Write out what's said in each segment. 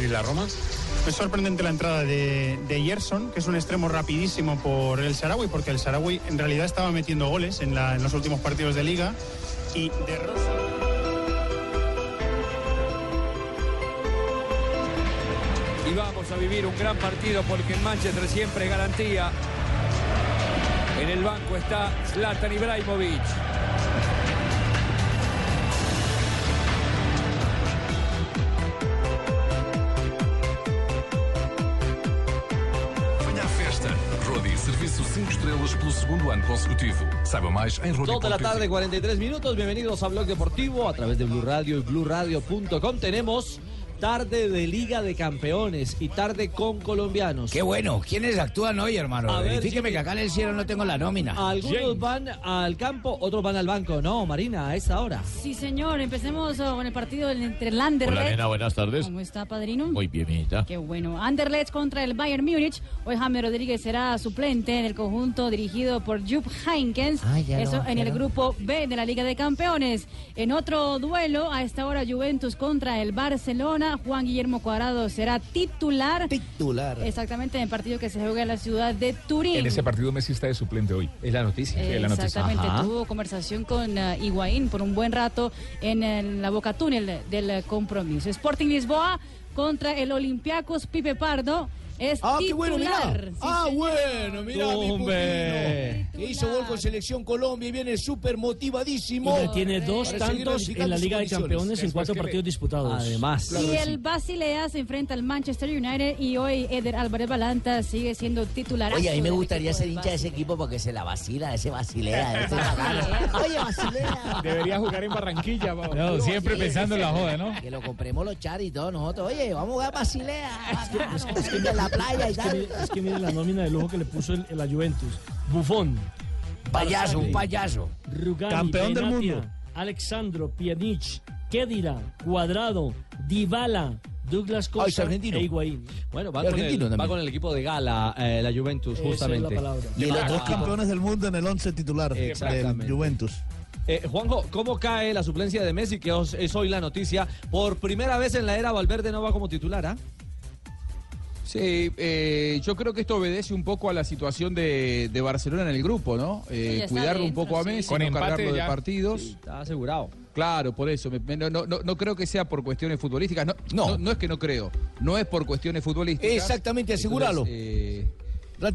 Y la Roma. Es sorprendente la entrada de, de Gerson, que es un extremo rapidísimo por el Sarawi, porque el Sarawi en realidad estaba metiendo goles en, la- en los últimos partidos de liga. Y de Rosa. y vamos a vivir un gran partido porque en Manchester siempre es garantía. En el banco está Zlatan Ibrahimovic. 5 estrelas pelo segundo ano consecutivo. Saiba mais em. Dos de la tarde, 43 minutos. Bienvenidos a Blog Deportivo a través de Blue Radio y BlueRadio.com. Tenemos tarde de Liga de Campeones y tarde con colombianos. Qué bueno. ¿Quiénes actúan hoy, hermano? A ver, Verifíqueme Jimmy. que acá en el cielo no tengo la nómina. Algunos van al campo, otros van al banco. No, Marina, a esta hora. Sí, señor. Empecemos oh, con el partido entre el Anderlecht. buenas tardes. ¿Cómo está, padrino? Muy bien, mijita. Qué bueno. Anderlecht contra el Bayern Múnich. Hoy James Rodríguez será suplente en el conjunto dirigido por Jupp Heynckes. Ah, ya Eso no, en ya el no. grupo B de la Liga de Campeones. En otro duelo, a esta hora Juventus contra el Barcelona. Juan Guillermo Cuadrado será titular. Titular. Exactamente en el partido que se juega en la ciudad de Turín. En ese partido Messi está de suplente hoy. Es la noticia. Sí, es la noticia. Exactamente, Ajá. tuvo conversación con eh, Higuaín por un buen rato en, el- la boca túnel del eh, compromiso. Sporting Lisboa contra el Olympiacos Pipe Pardo es Ah, qué bueno, mirá. Sí, ah, señor. bueno, mirá mi Hombre. Que hizo gol con Selección Colombia y viene súper motivadísimo. Y tiene dos tantos en la Liga de Campeones en cuatro partidos disputados. Además. Y el Basilea se enfrenta al Manchester United y hoy Eder Álvarez Balanta sigue siendo titular. Oye, a mí me gustaría ser hincha de ese equipo porque se la vacila, ese Basilea. ese. Oye, Basilea. Debería jugar en Barranquilla, No, siempre pensando en la joda, ¿no? Que lo compremos los char y todos nosotros. Oye, vamos a jugar Basilea. La playa y Es que, tal. mi- es que mire la nómina de lujo que le puso el, la Juventus. Buffon, Payaso, un payaso. Rugani, Campeón del mundo. Alexandro, Pjanic, Kedira, Cuadrado, Dybala, Douglas Ah, es Costa argentino. e Higuaín. Bueno, va, con el, argentino va con el equipo de gala, eh, la Juventus, Esa es la justamente. Y los dos campeones del mundo en el 11 titular del Juventus. Eh, Juanjo, ¿cómo cae la suplencia de Messi, que os- es hoy la noticia? Por primera vez en la era Valverde no va como titular, ¿ah? Sí, eh, yo creo que esto obedece un poco a la situación de, de Barcelona en el grupo, ¿no? Eh, Sí, cuidarlo un poco a sí. Messi, Con no empate cargarlo de partidos. Está asegurado. Claro, por eso. me- me- no, no- no- creo que sea por cuestiones futbolísticas. No, No. no. no es que no creo. No es por cuestiones futbolísticas. Exactamente, asegúralo. Entonces,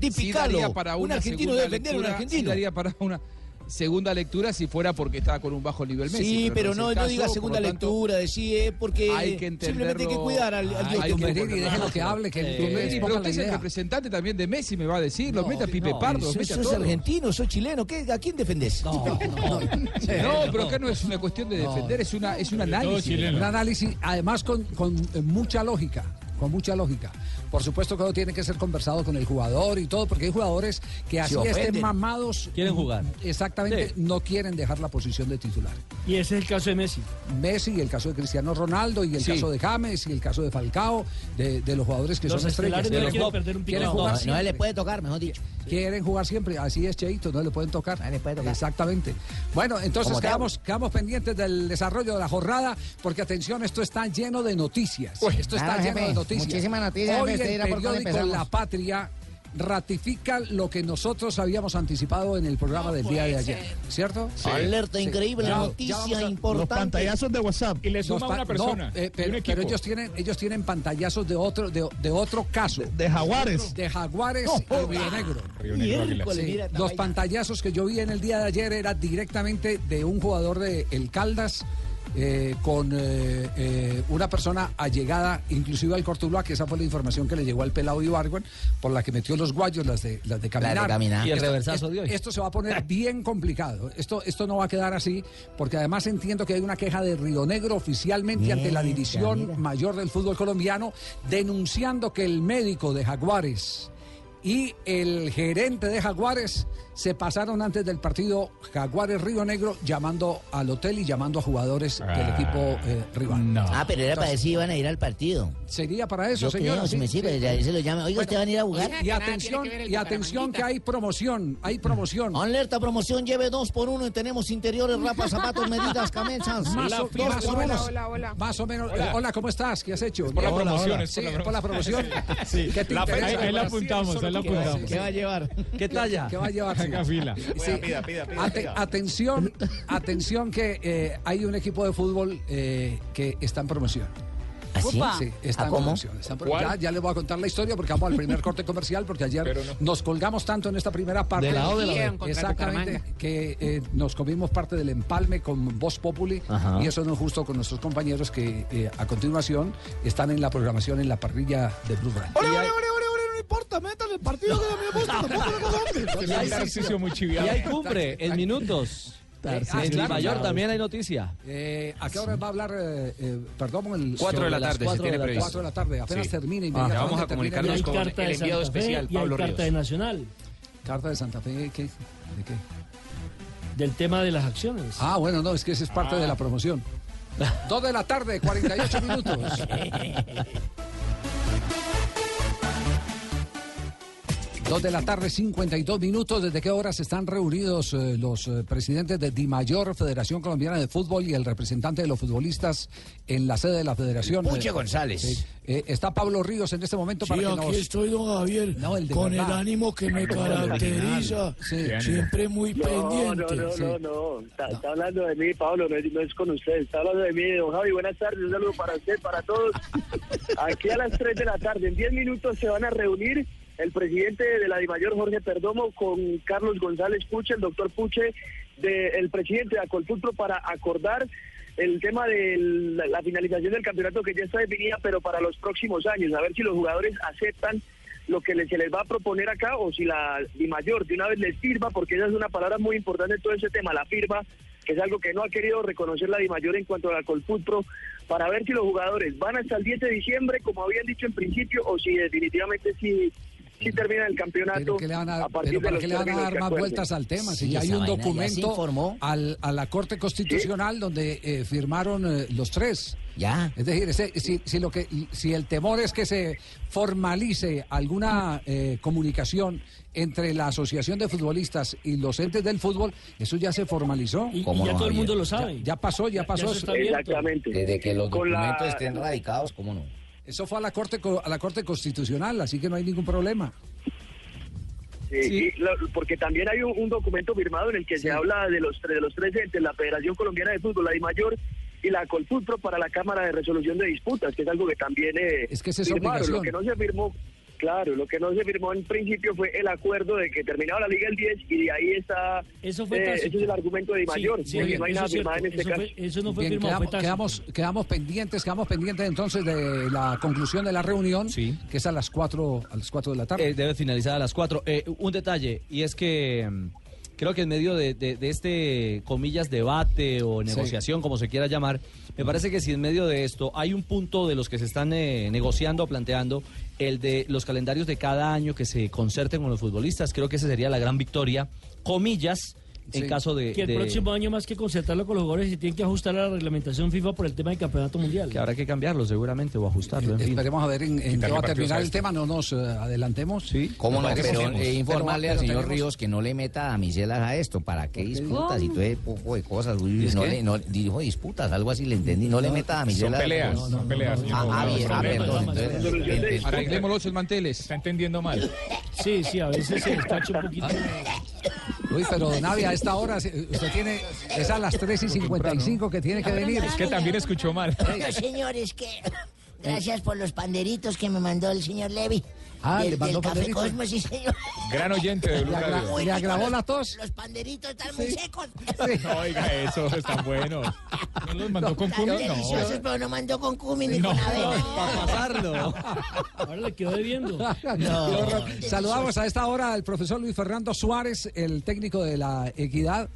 eh, sí daría para un argentino defender a un argentino. sí daría para una segunda lectura si fuera porque estaba con un bajo nivel Messi. Sí, pero no, no caso, diga segunda lo tanto, lectura, decir, eh, porque Hay que simplemente hay que cuidar al, al Hay Dios que que tiene. déjelo que hable, Eh, pero usted es el representante también de Messi, me va a decir, lo mete a Pipe Pardo, lo Sos, mete a sos todos. argentino, sos chileno, ¿qué, ¿a quién defendés? No, pero acá no es una cuestión de defender, es una es un análisis. Un análisis, además con, con, mucha lógica, con mucha lógica. Por supuesto que todo tiene que ser conversado con el jugador y todo, porque hay jugadores que así estén mamados. Quieren jugar. Exactamente, Sí. no quieren dejar la posición de titular. Y ese es el caso de Messi. Messi y el caso de Cristiano Ronaldo y el Sí. caso de James y el caso de Falcao, de, de los jugadores que Los son estrellas. no quieren perder un. Quieren No, jugar No, no siempre. le puede tocar, mejor dicho. Quieren jugar siempre, así es Cheito, no le pueden tocar. No le puede tocar. Exactamente. Bueno, entonces quedamos, quedamos pendientes del desarrollo de la jornada, porque atención, esto está lleno de noticias. esto está lleno jefe, de noticias. Muchísimas noticias, Hoy el periódico. La Patria ratifica lo que nosotros habíamos anticipado en el programa del día de ayer, ¿cierto? Alerta Sí. increíble, noticia vamos a- importante. de WhatsApp. Y le Los suma una no, persona. eh, pero, ellos tienen ellos tienen pantallazos de otro de, de otro caso. De Jaguares. De Jaguares No, y Río Negro. Río Negro Águilas. Miércoles, Sí, mira esta los pantallazos que yo vi en el día de ayer era directamente de un jugador de El Caldas eh, con eh, eh, una persona allegada inclusive al Cortuluá, que esa fue la información que le llegó al pelado Ibargüen, por la que metió los guayos, las de, las de caminar. caminar. Y el Esto- reversazo de hoy. Esto se va a poner bien complicado. Esto, esto no va a quedar así, porque además entiendo que hay una queja de Río Negro oficialmente ante la División. Mayor del Fútbol Colombiano, denunciando que el médico de Jaguares y el gerente de Jaguares se pasaron antes del partido Jaguares Río Negro llamando al hotel y llamando a jugadores del Ah, equipo eh, rival. No. Ah, pero era para decir iban a ir al partido. Sería para eso, si sí, me sirve, sí. ahí se lo llama. Oiga, ¿usted van a ir a jugar? Y atención, y atención que hay promoción, hay promoción. Alerta promoción, lleve dos por uno y tenemos interiores, rapas, zapatos, medidas, camisas. Más, Dos o, por más o uno. menos. hola, hola. Más o menos. eh, Hola, ¿cómo estás? ¿Qué has hecho? por la Hola, promoción, es Sí, por la por la promoción. Sí. ¿Qué te La interesa? ahí, ahí la Sí, apuntamos, ahí la sí, apuntamos. sí. ¿Qué va a llevar? ¿Qué talla? ¿Qué va a llevar? Haga fila. Sí. Ate- atención, atención que eh, hay un equipo de fútbol eh, que está en promoción. ¿Así? Sí, está ¿Ah, en promoción. está en pro- ¿Cuál? Ya, ya les voy a contar la historia porque vamos al primer corte comercial porque ayer no. nos colgamos tanto en esta primera parte. De la O de la Exactamente, que eh, nos comimos parte del empalme con Voz Populi Ajá. y eso no es justo con nuestros compañeros que eh, a continuación están en la programación en la parrilla de Blue Radio. El partido que me gusta. tampoco lo conozco. Es un ejercicio muy Y chiviado. hay cumbre en minutos. Tarcisio. en Claro, mayor claro. también hay noticia. Eh, ¿A qué hora va a hablar? eh, eh, perdón, el Cuatro de la tarde, se tiene previsto. Cuatro de la tarde, apenas Sí. termina Ah, vamos a Y comunicarnos con carta el de enviado especial, y hay Pablo carta Ríos. de Nacional Carta de Santa Fe, ¿qué? ¿De qué? del tema de las acciones. Ah, bueno, no, es que ese es parte de la promoción. Dos de la tarde, 48 minutos. Dos de la tarde, 52 minutos. ¿Desde qué horas están reunidos eh, los eh, presidentes de Dimayor, Federación Colombiana de Fútbol, y el representante de los futbolistas en la sede de la Federación? Puche Eh, González. Eh, está Pablo Ríos en este momento Sí, para que aquí nos... estoy, don Javier, No, el de con verdad. el ánimo que me caracteriza, Sí. siempre muy No, pendiente. no, no, no, no. Está, está hablando de mí, Pablo, no es, no es con usted. Está hablando de mí, don Javi. Buenas tardes, un saludo para usted, para todos. Aquí a las 3 de la tarde, en 10 minutos se van a reunir el presidente de la DIMAYOR, Jorge Perdomo, con Carlos González Puche, el doctor Puche, de, el presidente de Acolfutro, para acordar el tema de la, finalización del campeonato que ya está definida, pero para los próximos años, a ver si los jugadores aceptan lo que se les va a proponer acá o si la DIMAYOR de una vez les firma, porque esa es una palabra muy importante en todo ese tema, la firma, que es algo que no ha querido reconocer la DIMAYOR en cuanto a la Colfutro, para ver si los jugadores van hasta el 10 de diciembre, como habían dicho en principio, o si definitivamente sí, sí termina el campeonato Pero que le van a, a partir pero de qué le van a dar más vueltas al tema. Si ya hay un ya documento informó. al- a la Corte Constitucional donde eh, firmaron eh, los tres. Ya. Es decir, ese- si, si lo que, si el temor es que se formalice alguna eh, comunicación entre la Asociación de Futbolistas y los entes del fútbol, eso ya se formalizó. Y, y ya todo el mundo lo sabe. Ya, ya pasó, ya pasó. eso está abierto. Exactamente. Desde que los la- documentos estén radicados, ¿cómo no? Eso fue a la Corte co- a la Corte Constitucional, así que no hay ningún problema. Sí, y porque también hay un, un documento firmado en el que se habla de los, de los tres entes, la Federación Colombiana de Fútbol, la DIMAYOR y la Colfutro para la Cámara de Resolución de Disputas, que es algo que también eh, Es que esa es firmaron. obligación. Lo que no se firmó, claro, lo que no se firmó en principio fue el acuerdo de que terminaba la Liga el 10 y de ahí está, Eso fue eh, ese es el argumento de DIMAYOR, Sí, sí, porque no hay eso nada firmado en este Eso caso. fue- eso no fue Bien, firmado, quedamos, quedamos, quedamos pendientes, quedamos pendientes entonces de la conclusión de la reunión, que es a las 4 a las 4 de la tarde. Eh, debe finalizar a las 4. un detalle, y es que mm, creo que en medio de, de- de este, comillas, debate o Sí. negociación, como se quiera llamar, me parece que si en medio de esto hay un punto de los que se están eh, negociando o planteando, el de los calendarios de cada año que se concerten con los futbolistas, creo que esa sería la gran victoria, comillas, en Sí. caso de... Que el de- próximo año, más que concertarlo con los jugadores, se tiene que ajustar a la reglamentación FIFA por el tema del campeonato mundial. que habrá que cambiarlo seguramente o ajustarlo, en fin. Esperemos a ver en, en qué va a terminar a el tema, no nos eh, adelantemos. Sí, ¿Cómo no? Pero eh, informarle al señor Ríos Ríos que no le meta damiselas a esto. ¿Para qué disputas? Y todo ese poco de cosas. Uy, ¿Es no le, no, dijo disputas, algo así le entendí. No, le meta. Son peleas, son peleas. señor Ah, ah, Abogado, bien, ah, peleas. perdón. Arreglémoslo ente- los manteles. Está entendiendo mal. Sí, sí, a veces se despacha un poquito. Uy, pero Navia, a esta hora se- usted tiene, es a las 3 y 55 que tiene que venir. Es que también escuchó mal. Bueno, señores, que gracias por los panderitos que me mandó el señor Levy. Ah, del, ¿le mandó del Café? Cosmos, sí, señor. Gran oyente de Blue Radio. le agravó Los- la tos. Los panderitos están muy secos. No, oiga, eso están buenos. ¿No los mandó con Están culo? deliciosos, No. pero no mandó con cumin ni No. con avena. Para pasarlo. Ahora le quedó debiendo. Saludamos a esta hora al profesor Luis Fernando Suárez, el técnico de la Equidad.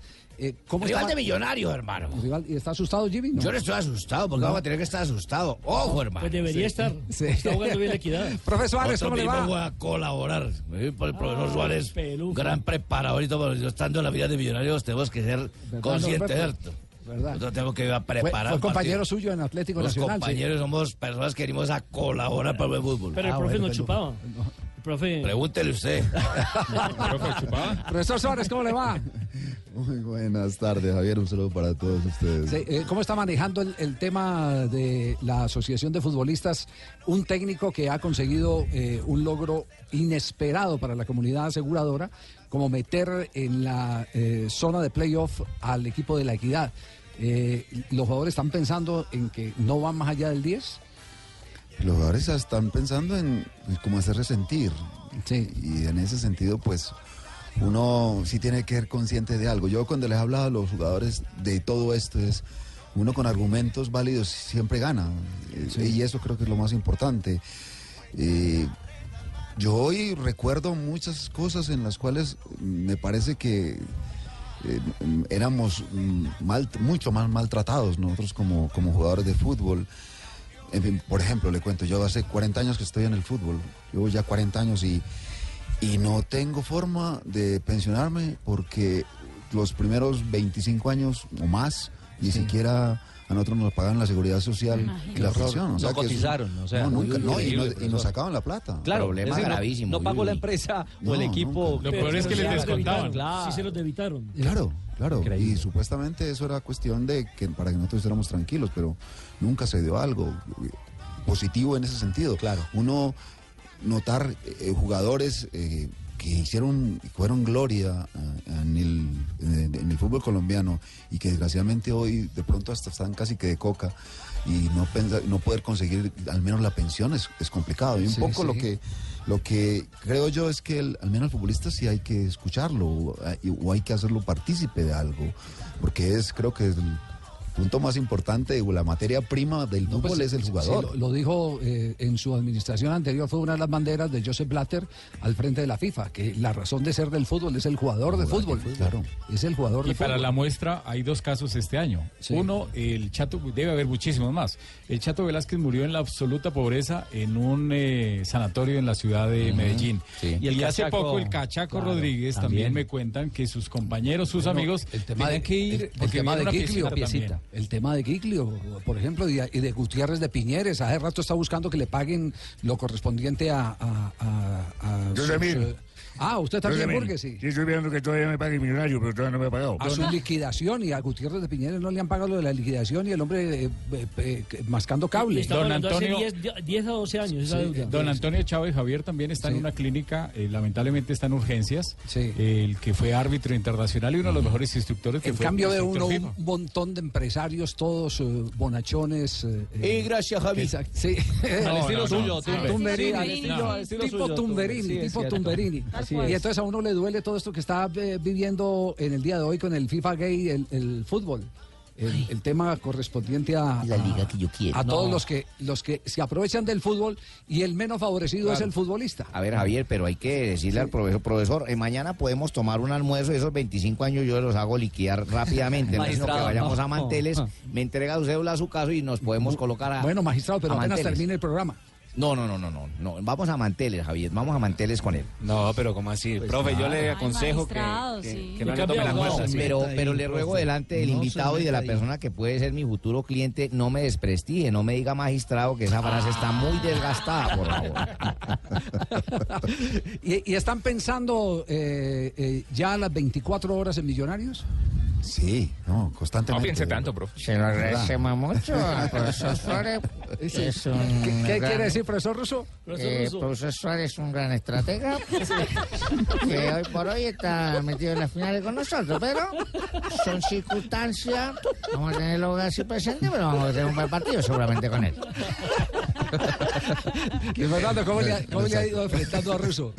Eh, ¿cómo Rival está? de Millonarios, hermano. Rival- ¿Y está asustado Jimmy? No. Yo no estoy asustado, porque vamos a tener que estar asustado. Ojo, hermano. Pues debería estar. Sí. Está jugando bien la equidad. Profe Suárez, ¿cómo le va? voy a colaborar ¿eh? por el profesor Ah, Suárez, peluca. gran preparador y todo, estando en la vida de millonarios tenemos que ser conscientes, Norberto? ¿cierto? ¿Verdad? Nosotros tenemos que ir a Fue, preparar. fue un compañero suyo en Atlético Los Nacional. sí. compañeros somos personas que venimos a colaborar para el buen fútbol. Pero el Ah, profe bueno, no chupaba. El profe. Pregúntele usted. ¿Profe chupaba? Profesor Suárez, ¿cómo le va? Muy buenas tardes, Javier. Un saludo para todos ustedes. Sí, eh, ¿Cómo está manejando el, el tema de la Asociación de Futbolistas? Un técnico que ha conseguido eh, un logro inesperado para la comunidad aseguradora, como meter en la eh, zona de playoff al equipo de la equidad. Eh, ¿Los jugadores están pensando en que no van más allá del 10? Los jugadores están pensando en cómo hacerse sentir. Y en ese sentido, pues, uno sí tiene que ser consciente de algo. Yo cuando les he hablado a los jugadores de todo esto es, uno con argumentos válidos siempre gana. Eh, Y eso creo que es lo más importante. Eh, yo hoy recuerdo muchas cosas en las cuales me parece que eh, éramos mal, mucho más maltratados nosotros como, como jugadores de fútbol. En fin, por ejemplo, le cuento, yo hace 40 años que estoy en el fútbol, llevo ya 40 años y, y no tengo forma de pensionarme porque los primeros 25 años o más, ni siquiera a nosotros nos pagaban la seguridad social y la pensión. no cotizaron, o sea, no, nunca, no, y, nos, y nos sacaban la plata. Claro, es decir, no- No, pagó la empresa o el equipo. nunca. Lo peor es que les descontaban. Claro. Sí se los debitaron. Claro, claro. Increíble. Y supuestamente eso era cuestión de que para que nosotros estuviéramos tranquilos, pero nunca se dio algo positivo en ese sentido. Claro. Uno notar eh, jugadores eh, que hicieron, fueron gloria eh, en, el, en, en el fútbol colombiano y que desgraciadamente hoy de pronto hasta están casi que de coca y no pensa- no poder conseguir al menos la pensión es, es complicado. Y un Sí, poco sí. lo que lo que creo yo es que el- al menos el futbolista sí hay que escucharlo o, hay- que hacerlo partícipe de algo, porque es creo que es el punto más importante o la materia prima del No, fútbol pues, es el sí, jugador. lo, lo dijo eh, en su administración anterior, fue una de las banderas de Joseph Blatter al frente de la FIFA, que la razón de ser del fútbol es el jugador de fútbol. Claro. Es el jugador Y de para fútbol. la muestra hay dos casos este año. Sí. Uno, el Chato, debe haber muchísimos más. El Chato Velázquez murió en la absoluta pobreza en un eh, sanatorio en la ciudad de. Medellín. Sí. Y, Y el hace poco el Cachaco claro, Rodríguez también. también. me cuentan que sus compañeros, sus Bueno, amigos, el tema tenían de, que ir el- el, porque tema de una piecita. El tema de Giglio, por ejemplo, y de, Gutiérrez de Piñeres, hace rato está buscando que le paguen lo correspondiente a, a, a- a Yo sus, también. Ah, usted también, Burgues, sí. Sí, estoy viendo que todavía me pague millonario, pero todavía no me ha pagado. A su liquidación y a Gutiérrez de Piñeres no le han pagado lo de la liquidación y el hombre eh, eh, eh, mascando cable. Estamos Don Antonio- hace 10, 10 a 12 años esa Sí, deuda. Don Antonio Chávez Javier también está en una clínica, eh, lamentablemente está en urgencias, el que fue árbitro internacional y uno de los mejores instructores que En fue cambio de uno un montón de empresarios, todos eh, bonachones. eh, eh, Y gracias, Javi. Sí. Al estilo suyo, Tum- Tumberini. Tipo Tumberini, Sí, tipo. Tumberini. Así Y es. entonces a uno le duele todo esto que está eh, viviendo en el día de hoy con el FIFA Gay, el, el fútbol. El, el tema correspondiente a, La liga que yo quiero. a todos No. los que los que se aprovechan del fútbol y el menos favorecido es el futbolista. A ver, Javier, pero hay que decirle al profesor, profesor, eh, mañana podemos tomar un almuerzo, esos 25 años yo los hago liquidar rápidamente, no sino que Magistrado, vayamos no. a Manteles, me entrega su cédula a su caso y nos podemos colocar a Bueno, magistrado, pero a apenas Manteles. termine el programa. No, no, no, no, no, no, vamos a Manteles, Javier, vamos a Manteles con él. No, pero ¿cómo así? Profe, yo le Ay, aconsejo que, que- sí. que no le tome la fuerza. pero, pero le ruego delante del No invitado y de la persona que puede ser mi futuro cliente, no me desprestigie, no me diga magistrado que esa frase está muy desgastada, por favor. ¿Y, y están pensando eh, eh, ya a las 24 horas en Millonarios? Sí, no, constantemente. No piense tanto, profe. Se lo agradecemos mucho al profesor Suárez. Sí. Es un ¿Qué, qué gran- quiere decir, profesor Russo? Eh, profesor Suárez es un gran estratega que hoy por hoy está metido en las finales con nosotros, pero son circunstancias. Vamos a tenerlo así presente, pero vamos a tener un buen partido seguramente con él. Y Fernando, ¿cómo le, ha- cómo le ha ido enfrentando a Russo?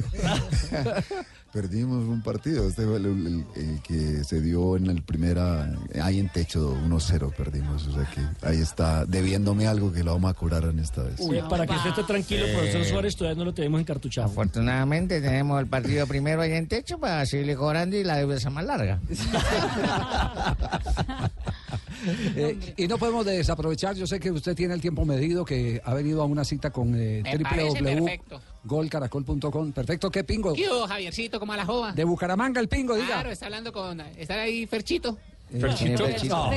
Perdimos un partido, este fue el, el- el que se dio en el primera, ahí en techo 1-0 perdimos, o sea que ahí está debiéndome algo que lo vamos a cobrar en esta vez. Uy, para que usted esté tranquilo, Eh. profesor Suárez, todavía no lo tenemos encartuchado. Afortunadamente tenemos el partido primero ahí en techo para seguirle cobrando y la deuda sea más larga. Eh, y no podemos desaprovechar, yo sé que usted tiene el tiempo medido, que ha venido a una cita con eh, www.golcaracol.com. Perfecto, ¿qué pingo? ¿Qué hubo, Javiercito? ¿Cómo a la joda? De Bucaramanga el pingo, diga. Claro, está hablando con... Está ahí Ferchito. Eh, Ferchito. Ferchito. No.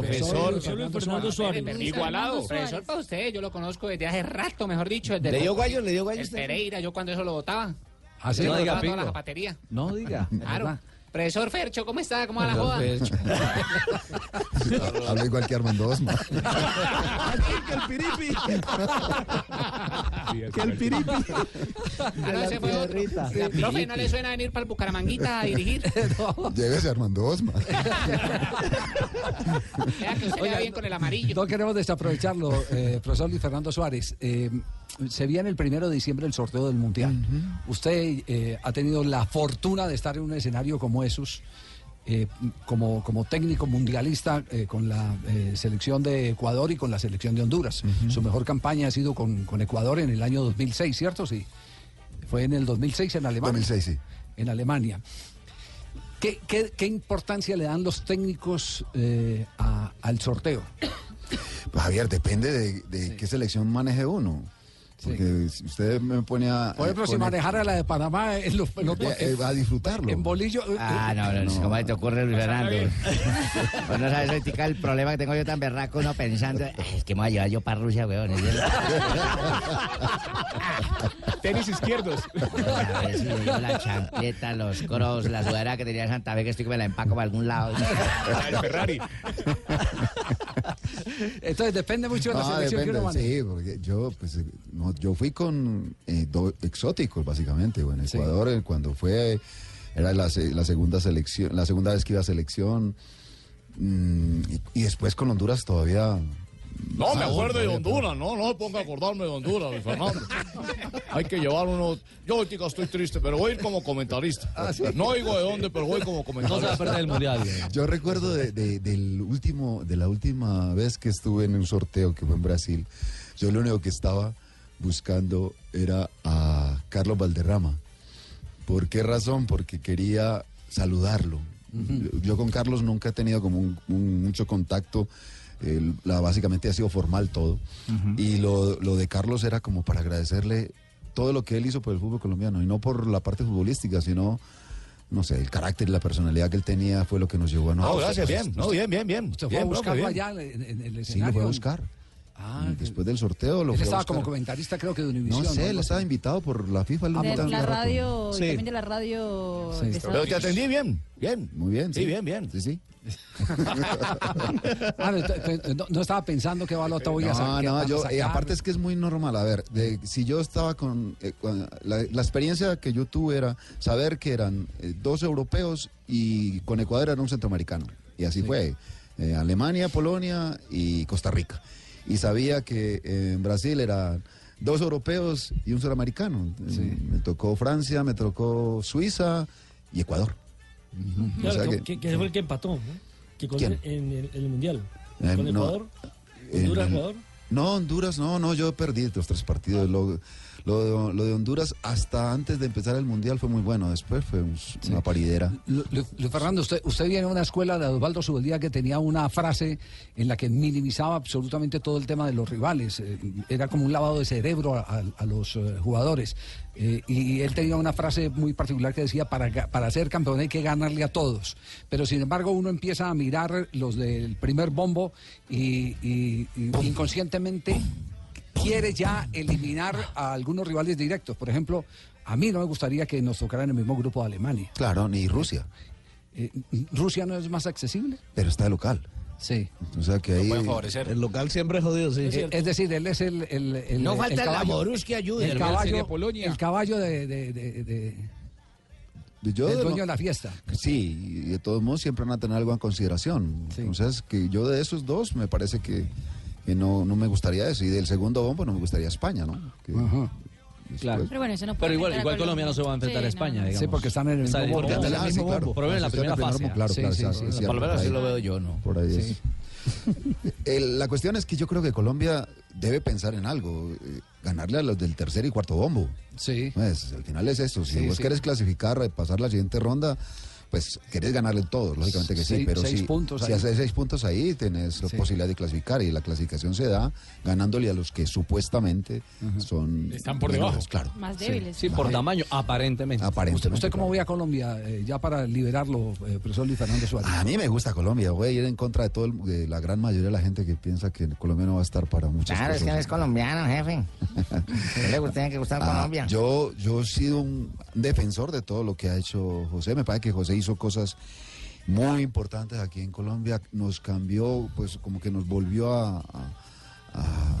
Profesor. Solo Fernando Suárez. Igualado. Profesor para usted, yo lo conozco desde hace rato, mejor dicho. desde ¿Le dio gallo? ¿Le dio El usted? Pereira, yo cuando eso lo votaba. ¿Ah, sí? Yo No lo diga, la zapatería. No diga. Claro. Profesor Fercho, ¿cómo está? ¿Cómo va la joda? Habla igual que Armando Osma. que el piripi. Que el piripi. Ah, no, ese fue otro. La profe, ¿no le suena venir para el Bucaramanguita a dirigir? Llévese a Armando Osma. Vea que usted le va bien con el amarillo. No queremos desaprovecharlo, eh, profesor Luis Fernando Suárez. Eh, se viene el primero de diciembre el sorteo del Mundial. Usted eh, ha tenido la fortuna de estar en un escenario como esos, eh, como, como técnico mundialista eh, con la eh, selección de Ecuador y con la selección de Honduras. Su mejor campaña ha sido con, con Ecuador en el año 2006, ¿cierto? Sí. Fue en el 2006 en Alemania. 2006, sí. En Alemania. ¿Qué, qué- qué importancia le dan los técnicos a- al sorteo? Pues, Javier, depende de, de qué selección maneje uno. Porque si usted me pone a... Por ejemplo, si manejara la de Panamá en los en los- Eh, eh, va a disfrutarlo. En bolillo. eh, Ah, no, no, ¿cómo te ocurre, Luis Fernando? Pues no sabes, el problema que tengo yo tan berraco, uno pensando, "Ay, es que me voy a llevar yo para Rusia, weón. Tenis izquierdos. A ver si me llevo la chancleta, los cross, la sudadera que tenía en Santa Fe, que estoy que me la empaco para algún lado. El Ferrari. Entonces depende mucho de la Ah, selección que depende, uno maneje. sí, porque yo, pues, eh, no, yo fui con eh, exóticos, básicamente. Bueno, Ecuador, eh, cuando fue, era la, la segunda selección, la segunda vez que iba a selección. mm, y, y después con Honduras todavía. No me Ah, acuerdo de Honduras, no, no me ponga a acordarme de Honduras, Luis Fernando. Hay que llevar uno. Yo ahorita estoy triste, pero voy a ir como comentarista. No digo de dónde, pero voy como comentarista. Yo recuerdo de, de- del último, de la última vez que estuve en un sorteo que fue en Brasil. Yo lo único que estaba buscando era a Carlos Valderrama. ¿Por qué razón? Porque quería saludarlo. yo, yo con Carlos nunca he tenido como un- un- mucho contacto. El- la, básicamente ha sido formal todo. Y lo, lo de Carlos era como para agradecerle todo lo que él hizo por el fútbol colombiano. Y no por la parte futbolística, sino no sé, el carácter y la personalidad que él tenía fue lo que nos llevó a No, nosotros. gracias, bien. No, bien, bien, bien. ¿Usted fue Bien, a buscarlo bien. allá en, en el Sí, lo escenario? fue a buscar. Ah, Después del sorteo lo Él estaba como comentarista, creo que de Univisión. No sé, él Algo estaba invitado por la FIFA. lo De la radio, y también de la radio. Sí. de Pero te atendí bien, bien. Muy bien, Sí, bien, bien. Sí, sí. Ah, no, no, no estaba pensando qué balota voy a No, sacar. no, yo, eh, aparte es que es muy normal. A ver, de- si yo estaba con. eh, la, la experiencia que yo tuve era saber que eran eh, dos europeos y con Ecuador era un centroamericano. Y así fue. eh, Alemania, Polonia y Costa Rica. Y sabía que eh, en Brasil eran dos europeos y un sudamericano. Eh, Me tocó Francia, me tocó Suiza y Ecuador. O Claro, sea que, que- fue el que empató, ¿no? Que con ¿Quién? en el, en el Mundial. Eh, con no, Ecuador. en Honduras, el- Ecuador. No, Honduras, no, no, yo perdí los tres partidos. Lo, lo de, lo de Honduras hasta antes de empezar el Mundial fue muy bueno, después fue un- una paridera. Lu- Lu- Luis Fernando, usted, usted viene de una escuela de Osvaldo Subeldía que tenía una frase en la que minimizaba absolutamente todo el tema de los rivales. eh, era como un lavado de cerebro a, a- a los eh, jugadores. Eh, y él tenía una frase muy particular que decía, para, para ser campeón hay que ganarle a todos. Pero sin embargo uno empieza a mirar los del primer bombo y, y- y inconscientemente quiere ya eliminar a algunos rivales directos. Por ejemplo, a mí no me gustaría que nos tocara en el mismo grupo de Alemania. Claro, ni Rusia. Eh, ¿Rusia no es más accesible? Pero está de local. Sí. O sea que ahí... El local siempre es jodido, sí. Eh, es decir, él es el. el- el- No el falta la caballo- Borus que ayude. El El caballo, Serie Polonia. el caballo de, de- de- de- Yo de dueño lo- de la fiesta. Sí, y de todos modos siempre van a tener algo en consideración. Entonces, que yo de esos dos me parece que, que no, no me gustaría eso. Y del segundo bombo no me gustaría España, ¿no? Que- Claro. Pero bueno, eso no Pero puede igual, igual Colombia no se va a enfrentar Sí, a España, no, digamos. Sí, porque están en el mismo porque bombo. están en el sí, mismo claro. bombo. Por lo menos en la primera fase. claro, Sí, claro, Por lo menos así ahí. lo veo yo, ¿no? Por ahí Sí. es. El- la cuestión es que yo creo que Colombia debe pensar en algo, eh, ganarle a los del tercer y cuarto bombo. Sí. Pues, al final es eso. Si Sí, vos sí. querés clasificar, eh, pasar la siguiente ronda, pues querés ganarle todos, lógicamente que sí. Seis- pero seis si, puntos si haces seis puntos ahí, tenés la Sí. posibilidad de clasificar. Y la clasificación se da ganándole a los que supuestamente son. Están por menores, debajo. Claro. Más débiles. Sí, por tamaño, aparentemente. Aparentemente. ¿Usted cómo ve a Colombia eh, ya para liberarlo, eh, profesor Luis Fernando Suárez? A mí me gusta Colombia, voy a ir en contra de todo el- de la gran mayoría de la gente que piensa que Colombia no va a estar para muchas Claro, es cosas. que él es colombiano, jefe. ¿Qué le gusta, tiene que gustar Ah, Colombia? Yo, yo he sido un defensor de todo lo que ha hecho José. Me parece que José hizo cosas muy importantes aquí en Colombia. Nos cambió, pues como que nos volvió a... a- a-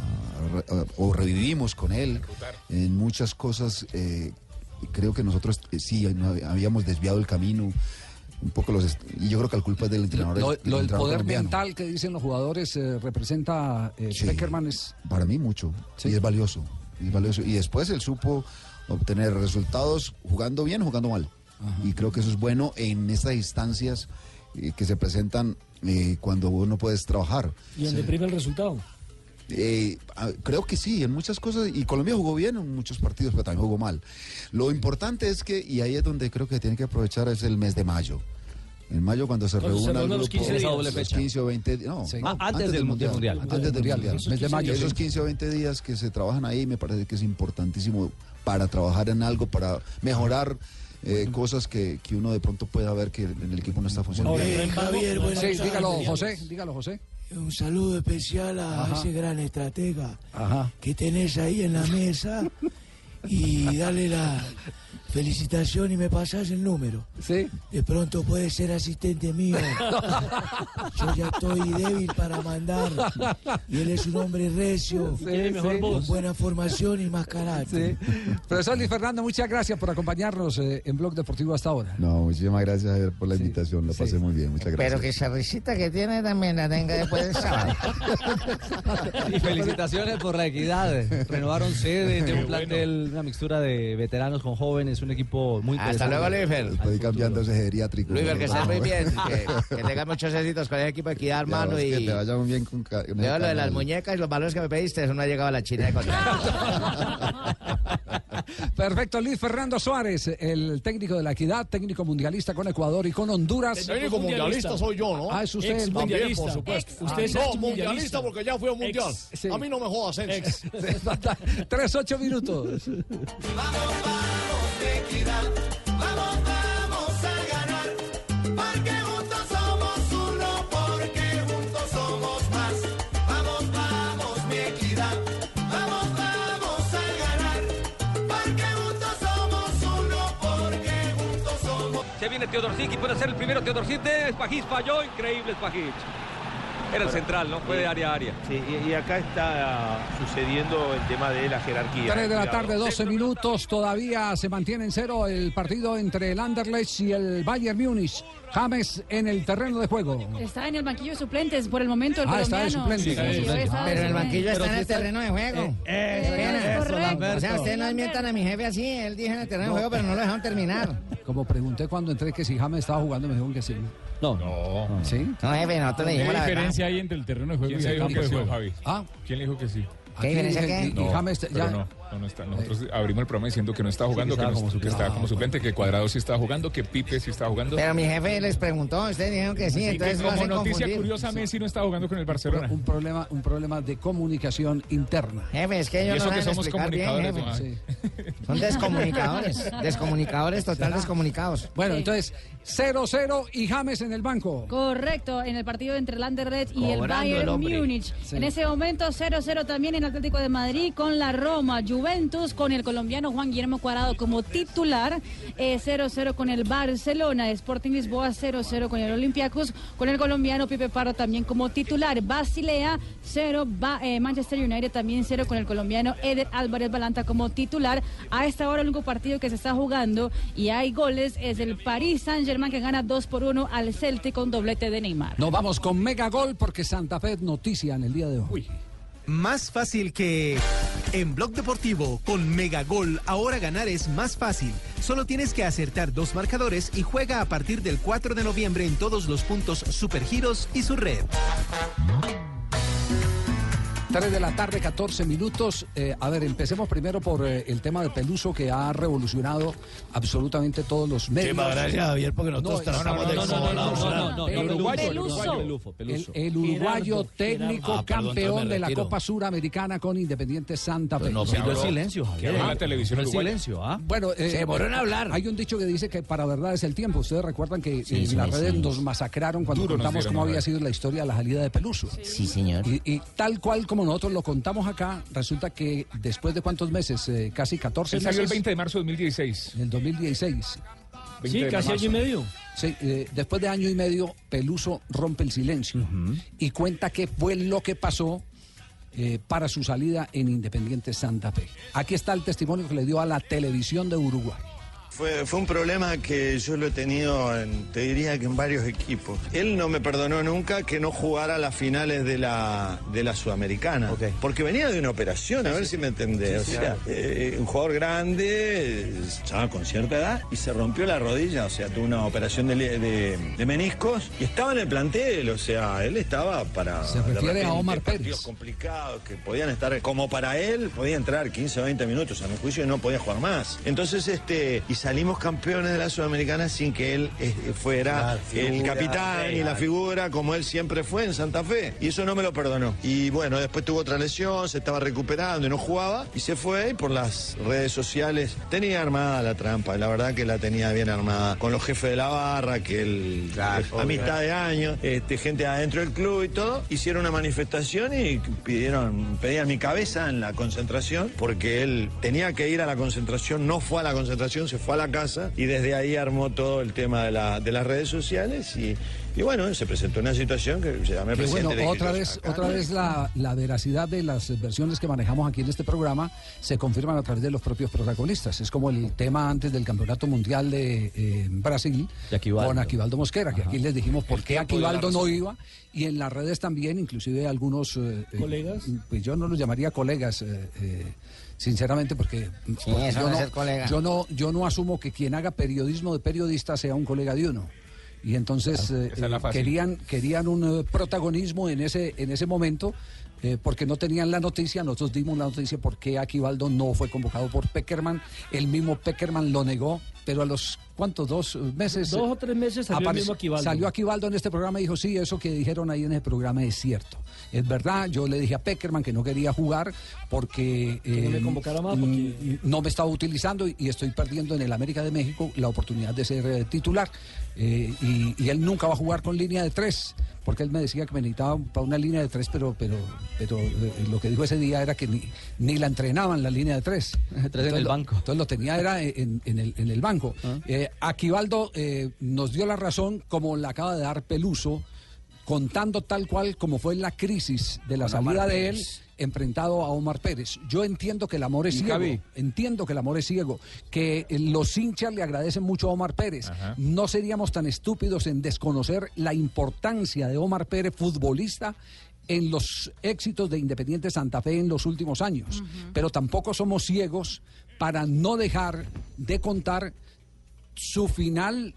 a- o revivimos con él en muchas cosas. eh, creo que nosotros eh, sí habíamos desviado el camino. Un poco los y yo creo que la culpa es del entrenador. Lo, del lo del entrenador poder colombiano. mental que dicen los jugadores eh, representa eh, Sí. Peckerman es Para mí mucho. Y es valioso. Y, es valioso. y después él supo obtener resultados jugando bien, jugando mal. Y creo que eso es bueno en estas instancias eh, que se presentan eh, cuando vos no puedes trabajar. Y donde prima el resultado. Eh, ah, creo que sí, en muchas cosas. Y Colombia jugó bien en muchos partidos, pero también jugó mal. Lo importante es que, y ahí es donde creo que tiene que aprovechar, es el mes de mayo. En mayo cuando se reúnan los grupo, 15 días. Los fecha. 15 o 20 días. No, Sí. no, Ah, antes del Mundial. Antes del Mundial. Esos mes de mayo, Esos sí. 15 o 20 días que se trabajan ahí me parece que es importantísimo para trabajar en algo, para mejorar eh, cosas que, que uno de pronto pueda ver que en el equipo no está funcionando. En Javier, buenas Sí, dígalo, José, dígalo, José. Un saludo especial a Ajá. ese gran estratega Ajá. que tenés ahí en la mesa y dale la felicitación y me pasás el número. Sí. De pronto puede ser asistente mío. Yo ya estoy débil para mandar. Y él es un hombre recio, Tiene mejor con buena formación y más carácter. Profesor Luis Fernando, muchas gracias por acompañarnos eh, en Blog Deportivo hasta ahora. No, muchísimas gracias Javier, por la invitación, la pasé muy bien, muchas gracias. Pero que esa risita que tiene también la tenga después del sábado. Y felicitaciones por la equidad. Renovaron sede, tiene un plantel, una mixtura de veteranos con jóvenes, un equipo muy Hasta luego, Luisfer. Estoy cambiando ese geriátrico. Luis, que estés muy bien. Que, que tengas muchos éxitos con el equipo de Equidad, hermano. Y Que te vaya muy bien con, con lo de las muñecas y los valores que me pediste, eso no ha llegado a la China de. Perfecto, Luis Fernando Suárez, el técnico de la equidad, técnico mundialista con Ecuador y con Honduras. El técnico mundialista soy yo, ¿no? Ah, es usted el También, mundialista. por supuesto. Ex. Usted es no, mundialista porque ya fui a un mundial. Ex, sí. A mí no me jodas, ex. Tres, ocho minutos. Vamos, vamos a ganar. Porque juntos somos uno, porque juntos somos más. Vamos, vamos, mi equidad. Vamos, vamos a ganar. Porque juntos somos uno, porque juntos somos. Se viene Teodorcic y puede ser el primero Teodorcic de Spajich. Falló, increíble Spajich. Era el central, ¿no? Fue de área a área. Sí, y, acá está sucediendo el tema de la jerarquía. 3 de la tarde, 12 minutos. Todavía se mantiene en cero el partido entre el Anderlecht y el Bayern Múnich. James en el terreno de juego. Está en el banquillo de suplentes por el momento el Ah, está de colombiano. Sí, Está de sí, suplente. está de Pero en el banquillo está en el terreno de juego. Eh, eso, correcto. O sea, ustedes no mientan a mi jefe así. Él dijo en el terreno de juego, pero no lo dejaron terminar. Como pregunté cuando entré que si James estaba jugando, me dijeron que sí. No, no. ¿Sí? No, jefe, nosotros le ¿Qué dijimos la diferencia verdad. hay entre el terreno de juego ¿Quién y el dijo campo que de sí, juego? Javi? Ah. ¿Quién le dijo que sí? ¿Qué diferencia qué? Y, James ya. No, no, está. Nosotros abrimos el programa diciendo que no estaba jugando, que que, estaba no- como que estaba como suplente. que Cuadrado sí estaba jugando, que Pipe sí estaba jugando. Pero mi jefe les preguntó, ustedes dijeron que sí, entonces como noticia confundir. curiosa, Messi no estaba jugando con el Barcelona. Un problema, un problema de comunicación interna. Jefe, es que ellos no que saben somos explicar bien, comunicadores, jefe. ¿no? Sí. Son descomunicadores, descomunicadores, total ¿Será? descomunicados. Bueno, Sí. entonces 0-0 y James en el banco. Correcto, en el partido entre el Anderlecht y el Cobrando el Bayern. Múnich. Sí. En ese momento 0-0 también en Atlético de Madrid con la Roma. Juventus con el colombiano Juan Guillermo Cuadrado como titular, eh, 0-0 con el Barcelona, Sporting Lisboa 0-0 con el Olympiacos, con el colombiano Pipe Pardo también como titular, Basilea 0, Ba- eh, Manchester United también 0 con el colombiano Eder Álvarez Balanta como titular. A esta hora el único partido que se está jugando y hay goles es el Paris Saint-Germain que gana 2 por 1 al Celtic con doblete de Neymar. Nos vamos con Mega Gol porque Santa Fe noticia en el día de hoy. Más fácil que en Blog Deportivo con Megagol. Ahora ganar es más fácil. Solo tienes que acertar dos marcadores y juega a partir del 4 de noviembre en todos los puntos Supergiros y su red. 3 de la tarde, 14 minutos. Eh, a ver, empecemos primero por eh, el tema de Peluso que ha revolucionado absolutamente todos los medios. más gracias, Javier, porque nosotros tratamos de no, El uruguayo, el Peluso. El, el uruguayo Gerardo, técnico Gerardo. Ah, perdón, campeón de la. Copa Suramericana con Independiente Santa Fe. no, pero habló- silencio, Javier. Que habló en la televisión El uruguaya. silencio, ¿ah? Bueno, Se demoró en hablar. Hay un dicho que dice que para verdad es el tiempo. Ustedes recuerdan que Sí, en sí, las sí. redes nos masacraron cuando contamos cómo a había sido la historia de la salida de Peluso. Sí, señor. Y tal cual como nosotros lo contamos acá, resulta que después de cuántos meses, Eh, casi 14 Él meses. salió el 20 de marzo de 2016. En el 2016. 20 Sí, casi año y medio. Sí, eh, después de año y medio, Peluso rompe el silencio y cuenta qué fue lo que pasó eh, para su salida en Independiente Santa Fe. Aquí está el testimonio que le dio a la televisión de Uruguay. Fue, fue un problema que yo lo he tenido, en- te diría que en varios equipos. Él no me perdonó nunca que no jugara las finales de la, de la Sudamericana. Porque venía de una operación, a ver si me entendés. Sí, o sea, claro. eh, un jugador grande, estaba con cierta edad, y se rompió la rodilla, o sea, tuvo una operación de, li- de- de meniscos, y estaba en el plantel, o sea, él estaba para... Se refiere a repente, Omar partidos Pérez. complicados que podían estar como para él podía entrar 15 o 20 minutos a mi juicio y no podía jugar más entonces este y salimos campeones de la sudamericana sin que él eh, fuera el capitán y la figura como él siempre fue en Santa Fe. Y eso no me lo perdonó. Y bueno después tuvo otra lesión se estaba recuperando y no jugaba y se fue y por las redes sociales tenía armada la trampa. La verdad que la tenía bien armada con los jefes de la barra que él a mitad de año este, gente adentro del club y todo hicieron una manifestación y pidieron pedían mi cabeza en la concentración porque él tenía que ir a la concentración no fue a la concentración se fue a la casa y desde ahí armó todo el tema de, la, de las redes sociales y, y bueno se presentó una situación que se llamé Que presidente bueno, otra "Lo vez, sacan". otra vez la, la veracidad de las versiones que manejamos aquí en este programa se confirman a través de los propios protagonistas. Es como el tema antes del Campeonato Mundial de eh, Brasil con Aquivaldo Mosquera, que aquí les dijimos por qué de la Aquivaldo no iba y en las redes también, inclusive algunos... eh, eh, ¿Colegas? pues yo no los llamaría colegas. Sinceramente, porque, yo, no colega. yo no yo no asumo que quien haga periodismo de periodista sea un colega de uno. Y entonces Claro, eh, eh, querían querían un eh, protagonismo en ese en ese momento eh, porque no tenían la noticia. Nosotros dimos la noticia porque Aquivaldo no fue convocado por Peckerman. El mismo Peckerman lo negó, pero a los cuántos dos meses Dos o tres meses salió el apareció- mismo Aquivaldo. Salió Aquivaldo en este programa y dijo sí, eso que dijeron ahí en ese programa es cierto. Es verdad. Yo le dije a Peckerman que no quería jugar porque Que no me eh, convocara más, porque- mm, no me estaba utilizando y, y estoy perdiendo en el América de México la oportunidad de ser eh, titular. Eh, y, y él nunca va a jugar con línea de tres, porque él me decía que me necesitaba para una línea de tres, pero, pero, pero eh, lo que dijo ese día era que ni, ni la entrenaban la línea de tres. Tres en el banco. entonces lo tenía era en, en el, en el banco. Eh, Aquivaldo eh, nos dio la razón, como la acaba de dar Peluso, contando tal cual como fue la crisis de la Con salida de él enfrentado a Omar Pérez. Yo entiendo que el amor es ciego. Javi. Entiendo que el amor es ciego, que eh, los hinchas le agradecen mucho a Omar Pérez. No seríamos tan estúpidos en desconocer la importancia de Omar Pérez, futbolista, en los éxitos de Independiente Santa Fe en los últimos años. Pero tampoco somos ciegos para no dejar de contar su final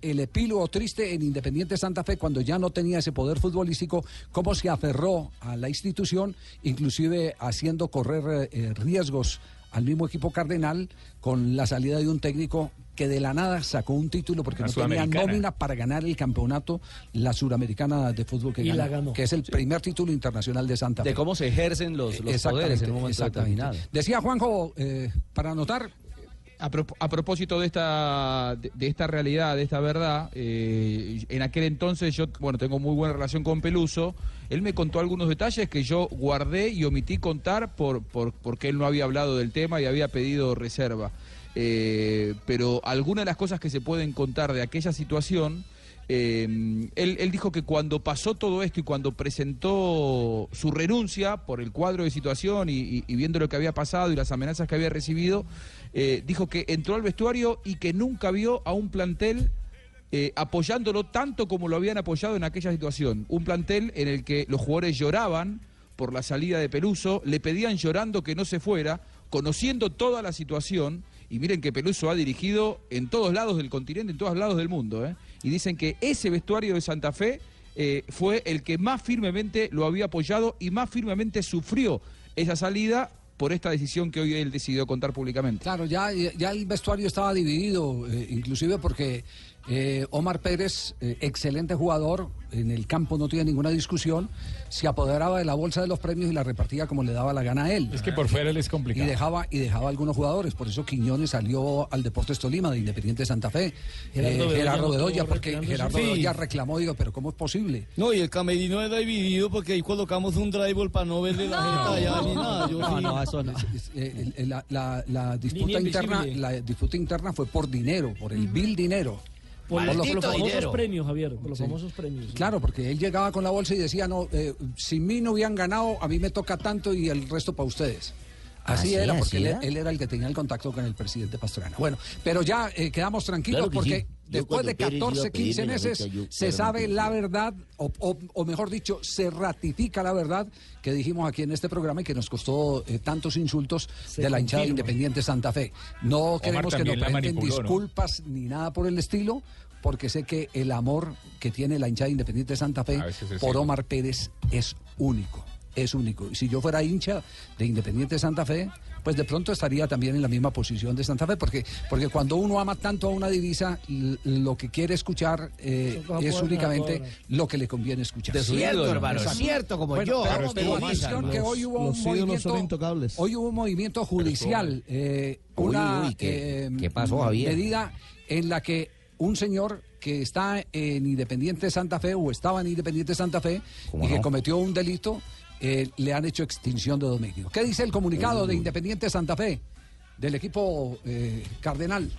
el epílogo triste en Independiente Santa Fe cuando ya no tenía ese poder futbolístico, cómo se aferró a la institución, inclusive haciendo correr eh, riesgos al mismo equipo cardenal con la salida de un técnico que de la nada sacó un título porque La no tenía nómina para ganar el campeonato, la suramericana de fútbol que Y la ganó, ganó. que es el primer título internacional de Santa Fe. De cómo se ejercen los, poderes en un momento determinado. Decía Juanjo, eh, para anotar, A, pro- a propósito de esta, de, esta realidad, de esta verdad, eh, en aquel entonces yo, bueno, tengo muy buena relación con Peluso. Él me contó algunos detalles que yo guardé y omití contar por, por, porque él no había hablado del tema y había pedido reserva. Eh, pero algunas de las cosas que se pueden contar de aquella situación, eh, él, dijo que cuando pasó todo esto y cuando presentó su renuncia por el cuadro de situación y viendo lo que había pasado y las amenazas que había recibido, eh, dijo que entró al vestuario y que nunca vio a un plantel eh, apoyándolo tanto como lo habían apoyado en aquella situación. Un plantel en el que los jugadores lloraban por la salida de Peluso, le pedían llorando que no se fuera, conociendo toda la situación, y miren que Peluso ha dirigido en todos lados del continente, en todos lados del mundo, ¿eh? y dicen que ese vestuario de Santa Fe fue el que más firmemente lo había apoyado y más firmemente sufrió esa salida por esta decisión que hoy él decidió contar públicamente. Claro, ya, ya el vestuario estaba dividido, eh, inclusive porque eh, Omar Pérez, eh, excelente jugador, en el campo no tiene ninguna discusión, se apoderaba de la bolsa de los premios y la repartía como le daba la gana a él. Es que por fuera él es Y complicado. dejaba, y dejaba algunos jugadores, por eso Quiñones salió al Deportes Tolima de Independiente Santa Fe. Gerardo Eh, Bedoya Gerardo porque. Gerardo Sí. Bedoya reclamó, digo, pero ¿cómo es posible? No, y el camerino era dividido porque ahí colocamos un drywall para no verle la jeta allá ni nada. Yo sí. El- la, la- la disputa Línea interna, invisible. la disputa interna fue por dinero, por el bill dinero. Por, los- por los Maldito famosos dinero. premios, Javier, por los Sí. famosos premios. sí. Claro, porque él llegaba con la bolsa y decía, no, eh, si mí no hubieran ganado, a mí me toca tanto y el resto para ustedes. Así ¿Ah, sí? era, porque ¿Así él, era? él era el que tenía el contacto con el presidente Pastrana. Bueno, pero ya eh, quedamos tranquilos Claro que porque sí. Después de Pérez iba a 14, 15 pedirme la meses se sabe la verdad, o, o- o mejor dicho, se ratifica la verdad que dijimos aquí en este programa y que nos costó eh, tantos insultos Se de la hinchada confirma. Independiente Santa Fe. No queremos que nos presenten disculpas ni nada por el estilo, porque sé que el amor que tiene la hinchada Independiente Santa Fe por. Omar Pérez es único, es único. Y si yo fuera hincha de Independiente Santa Fe, pues de pronto estaría también en la misma posición de Santa Fe, porque, porque cuando uno ama tanto a una divisa, lo que quiere escuchar eh, es únicamente lo que le conviene escuchar. De Cierto, ídolo. hermano, Exacto. cierto, como Bueno, yo. Pero, Pero que hoy hubo los un movimiento, son intocables. hoy hubo un movimiento judicial, eh, Uy, una uy, ¿qué- eh, qué pasó, Javier? medida en la que un señor que está en Independiente Santa Fe o estaba en Independiente Santa Fe ¿Cómo y que cometió un delito, eh, le han hecho extinción de dominio. ¿Qué dice el comunicado de Independiente Santa Fe del equipo eh, cardenal?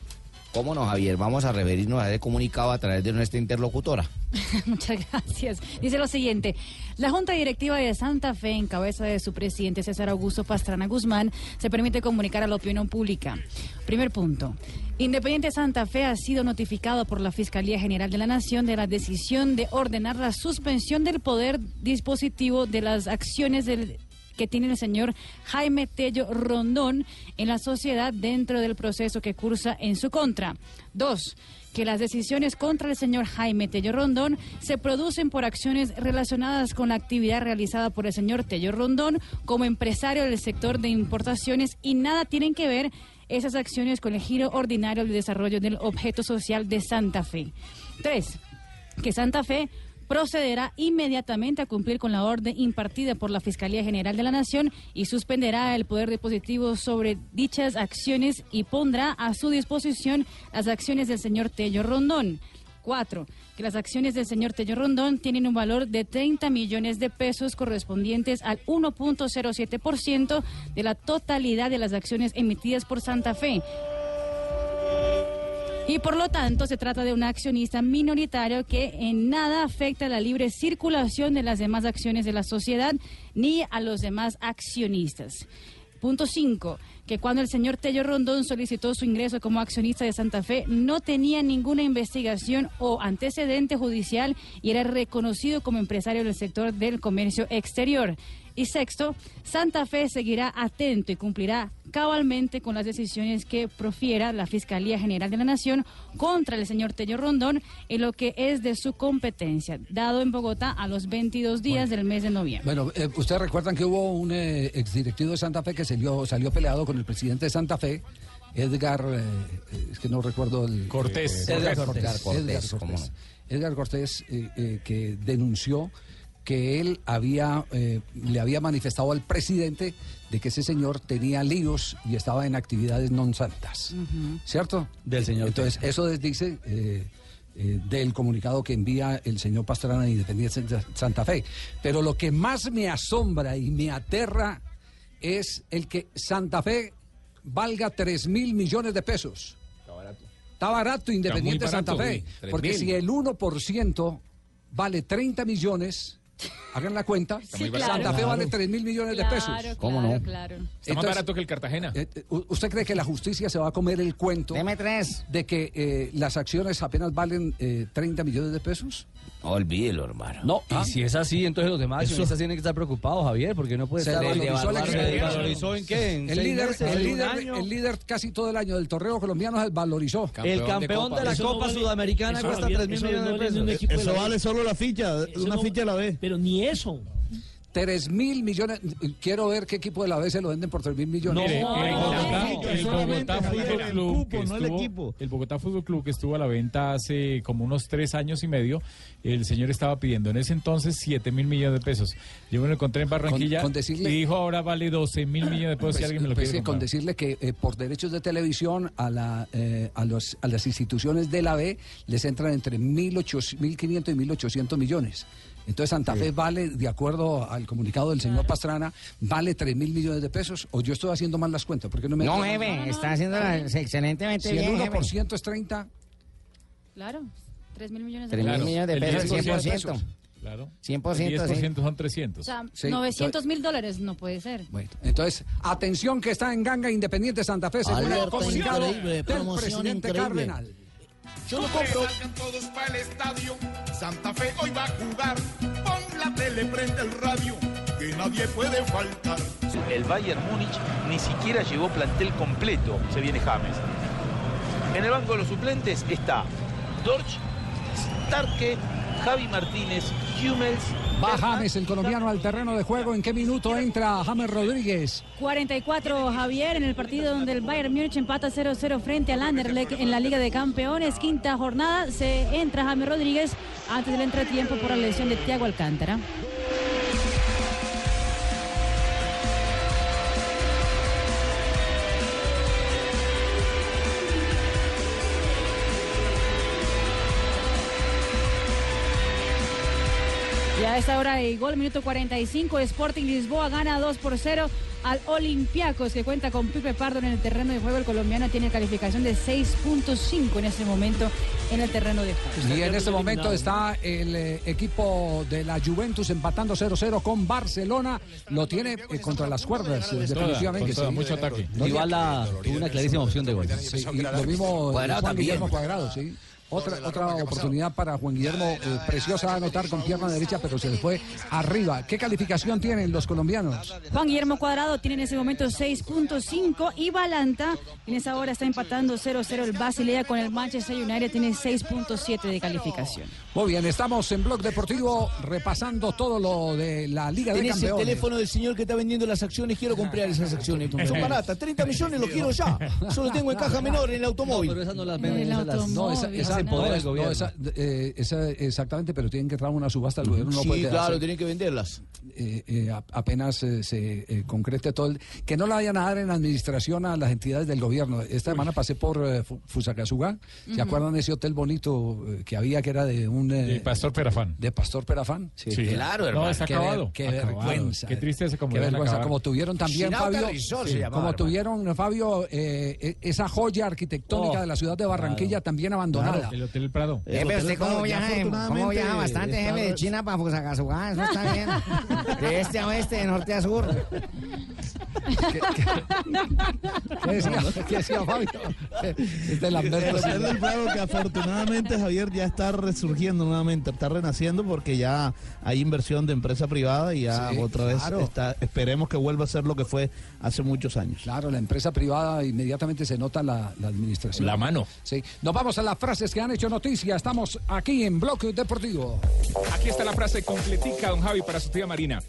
¿Cómo no, Javier? Vamos a referirnos a comunicado a través de nuestra interlocutora. Muchas gracias. Dice lo siguiente, la Junta Directiva de Santa Fe, en cabeza de su presidente César Augusto Pastrana Guzmán, se permite comunicar a la opinión pública. Primer punto. Independiente Santa Fe ha sido notificado por la Fiscalía General de la Nación de la decisión de ordenar la suspensión del poder dispositivo de las acciones del que tiene el señor Jaime Tello Rondón en la sociedad dentro del proceso que cursa en su contra. Dos, que las decisiones contra el señor Jaime Tello Rondón se producen por acciones relacionadas con la actividad realizada por el señor Tello Rondón como empresario del sector de importaciones y nada tienen que ver esas acciones con el giro ordinario del desarrollo del objeto social de Santa Fe. Tres, que Santa Fe procederá inmediatamente a cumplir con la orden impartida por la Fiscalía General de la Nación y suspenderá el poder dispositivo sobre dichas acciones y pondrá a su disposición las acciones del señor Tello Rondón. Cuatro, que las acciones del señor Tello Rondón tienen un valor de 30 millones de pesos correspondientes al 1.07% de la totalidad de las acciones emitidas por Santa Fe. Y por lo tanto se trata de un accionista minoritario que en nada afecta la libre circulación de las demás acciones de la sociedad ni a los demás accionistas. Punto 5. Que cuando el señor Tello Rondón solicitó su ingreso como accionista de Santa Fe, no tenía ninguna investigación o antecedente judicial y era reconocido como empresario del sector del comercio exterior. Y sexto, Santa Fe seguirá atento y cumplirá cabalmente con las decisiones que profiera la Fiscalía General de la Nación contra el señor Tello Rondón en lo que es de su competencia, dado en Bogotá a los 22 días del mes de noviembre. Bueno, eh, ustedes recuerdan que hubo un eh, exdirectivo de Santa Fe que salió, salió peleado con el presidente de Santa Fe, Edgar, eh, eh, es que no recuerdo el... Cortés. eh, Edgar Cortés. Cortés. Cortés, Edgar Cortés, no. Edgar Cortés, eh, eh, que denunció que él había eh, le había manifestado al presidente de que ese señor tenía líos y estaba en actividades non santas. ¿Cierto? Del señor Entonces, eso dice eh, eh, del comunicado que envía el señor Pastrana a Independiente Santa- Santa Fe. Pero lo que más me asombra y me aterra es el que Santa Fe valga 3 mil millones de pesos. Está barato Independiente Está Santa barato, Fe. sí, 3.000. Porque si el 1% vale 30 millones, hagan la cuenta, barato. Santa Fe vale 3 mil millones de Claro, pesos. claro, claro. Está más Entonces, barato que el Cartagena. eh, eh, ¿Usted cree que la justicia se va a comer el cuento de que eh, las acciones apenas valen eh, 30 millones de pesos? Olvídelo, hermano. No, y si es así, entonces los demás Eso- accionistas tienen que estar preocupados, Javier, porque no puede Se estar desvalorizó la ¿Se desvalorizó en qué? ¿En el líder, meses? el, ¿En un líder, año? el líder casi todo el año del torneo colombiano se valorizó. El campeón de la Copa Sudamericana cuesta 3 mil millones de pesos. Eso vale solo la ficha, una ficha a la vez. Pero ni eso. 3 mil millones. Quiero ver qué equipo de la vez se lo venden por 3 mil millones. Mire, el Bogotá, el Bogotá Fútbol el Club cupo, que no el estuvo- equipo. el Bogotá Fútbol Club que estuvo a la venta hace como unos tres años y medio, el señor estaba pidiendo en ese entonces 7 mil millones de pesos. Yo me lo encontré en Barranquilla Con- con decirle- y dijo ahora vale 12 mil millones de pesos si Pues, alguien me lo pues, quiere sí, con comprar. decirle que eh, por derechos de televisión a, la, eh, a, los, a las instituciones de la B les entran entre 1.800 1.500 y 1.800 millones. Entonces Santa Fe vale, de acuerdo al comunicado del señor Pastrana, vale 3 mil millones de pesos. O yo estoy haciendo mal las cuentas. ¿Por qué no me No, jefe, está haciendo excelentemente Si el bien, 1% es 30, Claro, 3 mil millones de 3 mil pesos. millones de el pesos, 10% 100%. Claro. 100%, El 10% son O 300. sea, Sí, 900 mil dólares no puede ser. Bueno, entonces, atención que está en ganga Independiente Santa Fe, según el comunicado del presidente increíble. Cardenal. Yo lo compro. Salgan todos para el estadio. Santa Fe hoy va a jugar. Pon la tele, prende el radio. Que nadie puede faltar. El Bayern Múnich ni siquiera llevó plantel completo, se viene James. En el banco de los suplentes está Dorch, Starke, Javi Martínez, Hummels. Va James, el colombiano, al terreno de juego. ¿En qué minuto entra James Rodríguez? 44 Javier en el partido donde el Bayern Múnich empata 0-0 frente al Anderlecht en la Liga de Campeones. Quinta jornada se entra James Rodríguez antes del entretiempo por la lesión de Thiago Alcántara. A esta hora de gol, minuto 45, Sporting Lisboa gana 2 por 0 al Olympiacos, que cuenta con Pipe Pardo en el terreno de juego. El colombiano tiene calificación de 6.5 en este momento en el terreno de juego. Y en este momento está el eh, equipo de la Juventus empatando 0-0 con Barcelona. Lo tiene eh, contra las cuerdas, eh, definitivamente. con toda, sí. mucho ataque. No, tuvo una clarísima opción de gol. Sí, y lo mismo Cuadrado Juan también. Guillermo Cuadrado, sí. Otra, otra oportunidad para Juan Guillermo, eh, preciosa anotar con pierna derecha, pero se le fue arriba. ¿Qué calificación tienen los colombianos? Juan Guillermo Cuadrado tiene en ese momento 6.5 y Balanta en esa hora está empatando 0-0 el Basilea con el Manchester United, tiene 6.7 de calificación. Muy bien, estamos en Blog Deportivo repasando todo lo de la Liga de Tenés el Campeones. teléfono del señor que está vendiendo las acciones. Quiero comprar esas acciones. Son baratas. 30 millones lo quiero ya. Solo tengo en caja menor en el automóvil. pero esas no las En venden, las- No, esa- en poder del gobierno. esa- eh, esa- exactamente, pero tienen que entrar a una subasta. El gobierno no puede Sí, quedarse. claro, tienen que venderlas. eh, eh, apenas eh, se eh, concrete todo el, que no la vayan a dar en administración a las entidades del gobierno. Esta semana pasé por eh, Fu- Fusagasugá, ¿se Ujú. acuerdan de ese hotel bonito que había que era de un eh, De Pastor Perafán. de Pastor Perafán? Sí. Claro, hermano. No, está Qué acabado. ver- Qué Acabado. vergüenza. Qué tristeza como Qué vergüenza. acabar. Como tuvieron también, Fabio. Sí, llamaba, como hermano. tuvieron, Fabio, esa joya arquitectónica Oh, de la ciudad de Barranquilla también abandonada. Claro, el Hotel El Prado. Eh, pero usted cómo viaja, cómo viaja bastante, jefe, de China para Fusagasugá, eso está bien. De este a oeste, de norte a sur. ¿Qué decía, qué decía Fabio? Es de Lamberto El Hotel del Prado que afortunadamente Javier ya está resurgiendo nuevamente, está renaciendo porque ya hay inversión de empresa privada y ya Sí, otra vez claro. está, esperemos que vuelva a ser lo que fue hace muchos años. Claro, la empresa privada inmediatamente se nota la, la administración. La mano. Sí. Nos vamos a las frases que han hecho noticia. Estamos aquí en Bloque Deportivo. Aquí está la frase completica, don Javi, para su tía Marina.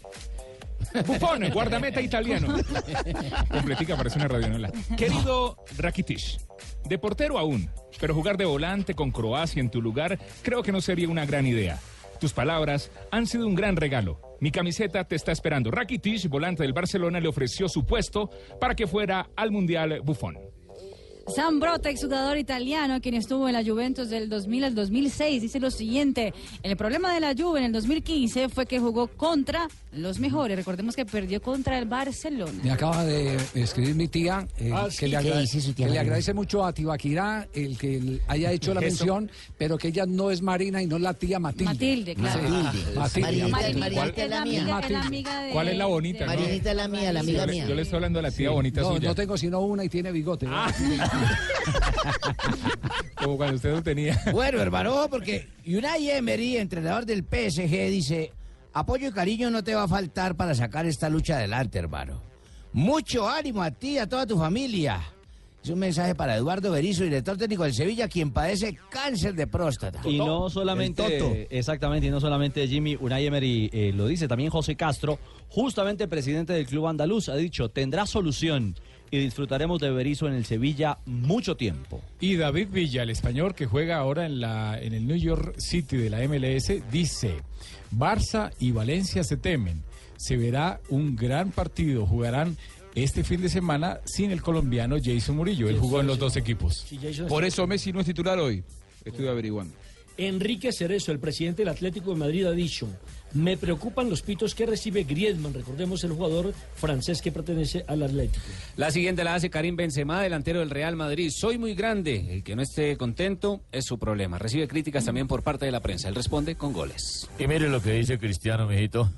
Buffon, guardameta italiano. Completica, parece una radionola. Querido Rakitic, de portero aún, pero jugar de volante con Croacia en tu lugar creo que no sería una gran idea. Tus palabras han sido un gran regalo. Mi camiseta te está esperando. Rakitic, volante del Barcelona, le ofreció su puesto para que fuera al Mundial Buffon. Sam Brotta, exjugador italiano, quien estuvo en la Juventus del 2000 al 2006, dice lo siguiente: El problema de la Juve en el 2015 fue que jugó contra los mejores. Recordemos que perdió contra el Barcelona. Me acaba de escribir mi tía eh, Ah, que, sí, le, ¿qué agra- dice su tía que le agradece mucho a Tibaquirá el que haya hecho la mención, pero que ella no es Marina y no la tía Matilde. Matilde, claro. Sí. Matilde. Matilde. Marinita, Matilde. es la amiga, es la amiga de... ¿Cuál es la bonita? no? Marinita es la mía, la amiga yo, le- mía. yo le estoy hablando a la tía Sí. bonita no, suya. no tengo sino una y tiene bigote. Como cuando usted no tenía. Bueno, hermano, porque Unai Emery, entrenador del PSG, dice, apoyo y cariño no te va a faltar para sacar esta lucha adelante, hermano. Mucho ánimo a ti y a toda tu familia. Es un mensaje para Eduardo Berizzo, director técnico del Sevilla, quien padece cáncer de próstata. Y no solamente, exactamente, y no solamente Jimmy Unai Emery eh, lo dice, también José Castro, justamente presidente del club andaluz, ha dicho, tendrá solución y disfrutaremos de Berizzo en el Sevilla mucho tiempo. Y David Villa, el español que juega ahora en, la, en el New York City de la MLS, dice, Barça y Valencia se temen. Se verá un gran partido. Jugarán este fin de semana sin el colombiano Jason Murillo. Él jugó en los dos equipos. Por eso Messi no es titular hoy. Estoy averiguando. Enrique Cerezo, el presidente del Atlético de Madrid, ha dicho: Me preocupan los pitos que recibe Griezmann, recordemos el jugador francés que pertenece al Atlético. La siguiente la hace Karim Benzema, delantero del Real Madrid. Soy muy grande. El que no esté contento es su problema. Recibe críticas también por parte de la prensa. Él responde con goles. Y mire lo que dice Cristiano, mijito.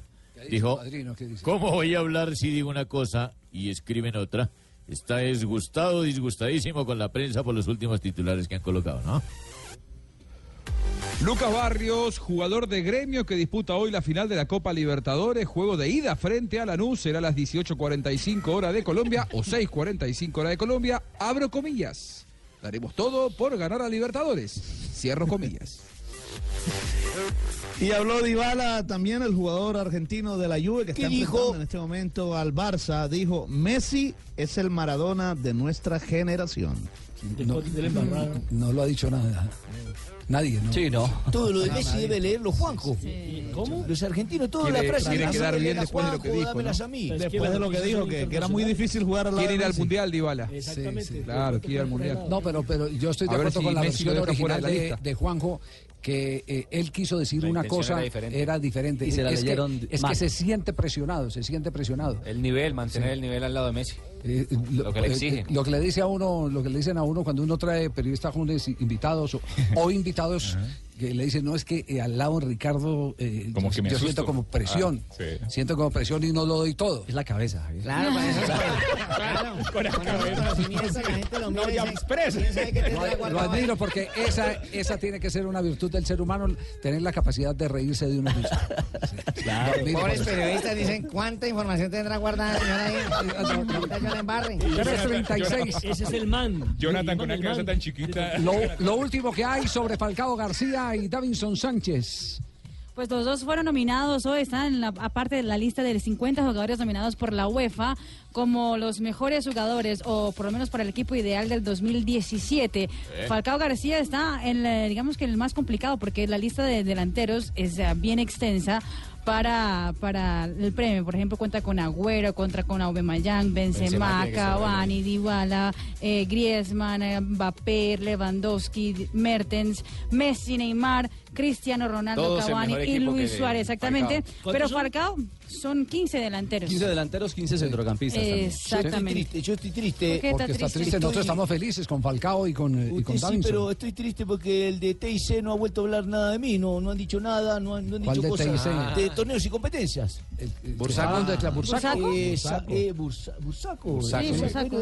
Dijo, Padrino, ¿qué dice? ¿cómo voy a hablar si digo una cosa y escriben otra? Está disgustado, disgustadísimo con la prensa por los últimos titulares que han colocado, ¿no? Lucas Barrios, jugador de gremio que disputa hoy la final de la Copa Libertadores, juego de ida frente a Lanús, será a las 18.45 hora de Colombia o 6.45 hora de Colombia, abro comillas. Daremos todo por ganar a Libertadores. Cierro comillas. Y habló Dybala, también el jugador argentino de la Juve que ¿Qué está dijo? enfrentando en este momento al Barça. Dijo, Messi es el Maradona de nuestra generación. No, no lo ha dicho nada. Nadie, ¿no? Sí, no. Todo lo de Messi debe leerlo Juanjo. ¿Cómo? Los argentinos, toda la frase quiere quedar bien después de lo que dijo, dámelas ¿no? a mí. Después de lo que dijo, que, que era muy difícil jugar Quiere ir al. Mundial, Dybala. Exactamente. Claro, quiere ir al Mundial. No, pero, pero yo estoy de acuerdo si con la Messi versión original de de Juanjo, que eh, él quiso decir La una cosa, era diferente. era diferente. Y se la es que, es que se siente presionado, se siente presionado. El nivel, mantener Sí. el nivel al lado de Messi. Eh, Lo que le eh, exigen. lo que le dice a uno, lo que le dicen a uno cuando uno trae periodistas jóvenes invitados o, o invitados que le dicen no es que eh, al lado de Ricardo eh, Como yo, que me yo asusto. siento como presión, Ah, sí. siento como presión y no lo doy todo. Es la cabeza, Javier. Claro, para eso claro. Con la Con cabeza. la gente lo mira y ya expresa. ¿quién sabe qué Lo, admiro porque esa, esa tiene que ser una virtud del ser humano, tener la capacidad de reírse de uno mismo. Sí. Lo admiro por Pobres periodistas dicen, ¿cuánta información tendrá guardada, señora ahí? Embarre. 336. Ese es el man. Jonathan con una cabeza tan chiquita. Lo, lo último que hay sobre Falcao García y Davinson Sánchez. Pues los dos fueron nominados hoy, están en la, aparte de la lista de 50 jugadores nominados por la UEFA como los mejores jugadores o por lo menos para el equipo ideal del 2017. Falcao García está en, la- digamos que el más complicado porque la lista de delanteros es eh, bien extensa. Para, para el premio, por ejemplo, cuenta con Agüero, contra con Aubameyang, Benzema Benzema, Cavani, Dybala, eh, Griezmann, eh, Mbappé, Lewandowski, Mertens, Messi, Neymar, Cristiano Ronaldo, Todos Cavani y Luis Suárez, exactamente. Falcao. Pero ¿Cuántos Falcao son 15 delanteros. 15 delanteros, 15 centrocampistas. también. Exactamente. Yo estoy triste. ¿Por qué Porque está está triste? triste, nosotros estamos felices con Falcao y con, eh, y con Usted sí, pero estoy triste porque el de TIC no ha vuelto a hablar nada de mí, no, no han dicho nada, no han, no han ¿Cuál dicho de cosas TIC? de torneos y competencias. Bursaco. ¿Hablando de la Bursaco? ¿Bursaco? Eh,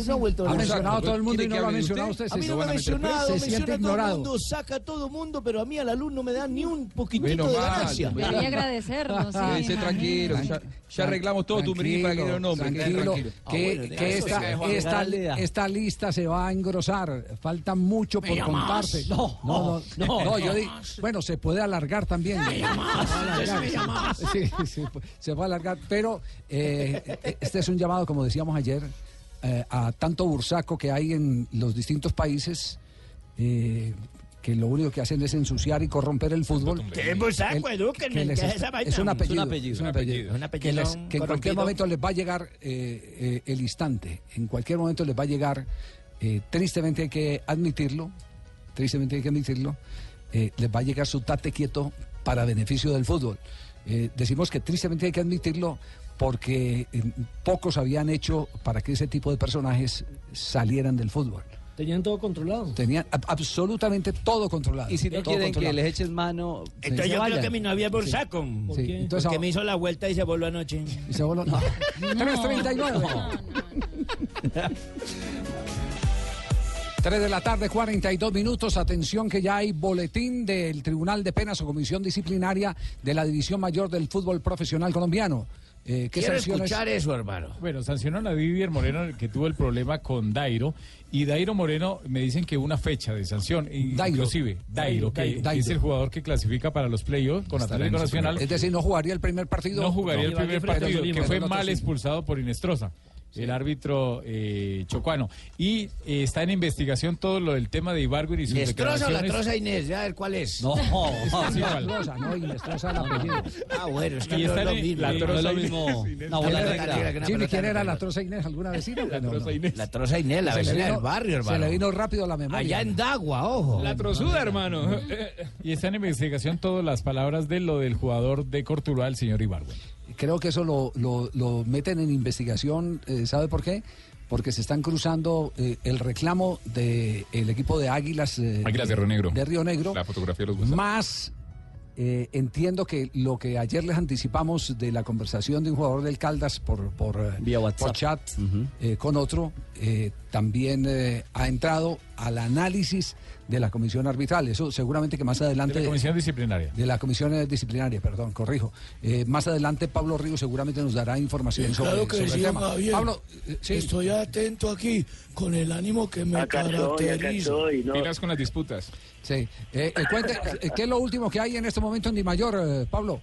no ha vuelto a Ha hablar. mencionado a todo el mundo y ¿Quiere no lo ha mencionado usted? usted. A mí se- no me ha mencionado, Se menciona siente a todo el ignorado. mundo, saca a todo el mundo, pero a mí a la luz no me da ni un poquitito Menos de ganancia. Debería agradecernos. sí. Tranquilo, ya, ya arreglamos todo tu mini para que no nombre. Tranquilo, tranquilo. que, Ah, bueno, que eso esta, lista se va a engrosar. Falta mucho por contarse. No, no, no, no, no, yo digo, bueno, se puede alargar también. Se puede alargar. Sí, sí, se puede alargar, pero eh, este es un llamado, como decíamos ayer, eh, a tanto bursaco que hay en los distintos países. eh, que lo único que hacen es ensuciar y corromper el fútbol. Ustedes muy saco, El- edúquenme, que les ¿qué es es, esa vaina? es un apellido. Es un apellido. es un apellido. Un Que, apellido les- que en cualquier momento les va a llegar eh, eh, el instante. En cualquier momento les va a llegar, eh, tristemente hay que admitirlo, tristemente hay que admitirlo, eh, les va a llegar su tate quieto para beneficio del fútbol. Eh, decimos que tristemente hay que admitirlo porque eh, pocos habían hecho para que ese tipo de personajes salieran del fútbol. Tenían todo controlado. Tenían ab- absolutamente todo controlado. Y si no Todo quieren que les eches mano, Entonces yo vayan. creo que mi novia es por Sí. ¿Por Sí, qué? entonces Porque me hizo la vuelta y se voló anoche. Y se voló. No. 339. 3 de la tarde, 42 minutos. Atención que ya hay boletín del Tribunal de Penas o Comisión Disciplinaria de la División Mayor del Fútbol Profesional Colombiano. Eh, ¿Qué Quiero sanciones? escuchar eso, hermano. Bueno, sancionaron a Vivier Moreno que tuvo el problema con Dairo y Dairo Moreno me dicen que una fecha de sanción, inclusive Dairo, que, Dairo. que es el jugador que clasifica para los playoffs con Estará Atlético Nacional. Es decir, no jugaría el primer partido. No jugaría el primer partido, que fue mal expulsado. expulsado por Inestrosa, el árbitro eh, chocuano. Y eh, está en investigación todo lo del tema de Ibargüen y sus ¿Inestrosa o la troza Inés? Ya, a ver cuál es. No, Es sí, igual. Inestrosa, no, Inestrosa el apellido. Ah, bueno, es que Y no está es lo mismo. la No troza es lo Inés. mismo. Inés. Una bola negra. Jimmy, ¿quién era la troza Inés? ¿Alguna vecina? La troza Inés. La troza Inés, la vecina del barrio, hermano. Se le vino rápido a la memoria. Allá en Dagua, ojo. La trozuda, hermano. Y está en investigación todas las palabras de lo del jugador de Cortuluá, el señor Ibargüen. Creo que eso lo, lo- lo meten en investigación, eh, ¿sabe por qué? Porque se están cruzando eh, el reclamo del equipo de Águilas, eh, Águilas de Río Negro. de Río Negro, La fotografía de los WhatsApp. más eh, entiendo que lo que ayer les anticipamos de la conversación de un jugador del Caldas por, por, eh, por chat eh, con otro, eh, también eh, ha entrado al análisis de la comisión arbitral. Eso seguramente que más adelante... De la comisión disciplinaria. De la comisión eh, disciplinaria, perdón, corrijo. Eh, más adelante Pablo Río seguramente nos dará información sobre, Claro que sobre el sí, tema. Javier. Pablo, eh, sí. Estoy atento aquí con el ánimo que me caracteriza. Miras con las disputas. Sí. Eh, eh, cuente, ¿qué es lo último que hay en este momento en Di Mayor, eh, Pablo?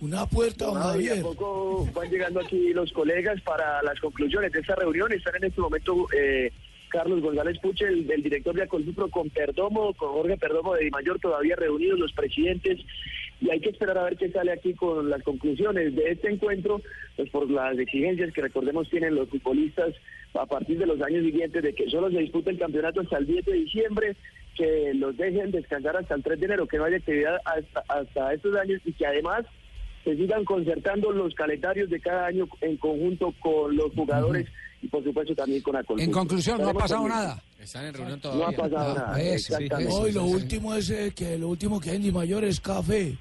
Una puerta, No, y a poco van llegando aquí los colegas para las conclusiones de esta reunión. Están en este momento eh, Carlos González Puche, el, el director de Acolsupro, con Perdomo, con Jorge Perdomo de Di Mayor, todavía reunidos los presidentes. Y hay que esperar a ver qué sale aquí con las conclusiones de este encuentro, pues por las exigencias que recordemos tienen los futbolistas a partir de los años siguientes de que solo se disputa el campeonato hasta el 10 de diciembre, que los dejen descansar hasta el 3 de enero, que no haya actividad hasta, hasta estos años y que además se sigan concertando los calendarios de cada año en conjunto con los jugadores y por supuesto también con Acolfut. En conclusión, no ha pasado pendientes. nada. Están en reunión No ha pasado nada. Ah, eso, sí, exactamente. No, y lo último es eh, que lo último que hay en Di Mayor es café.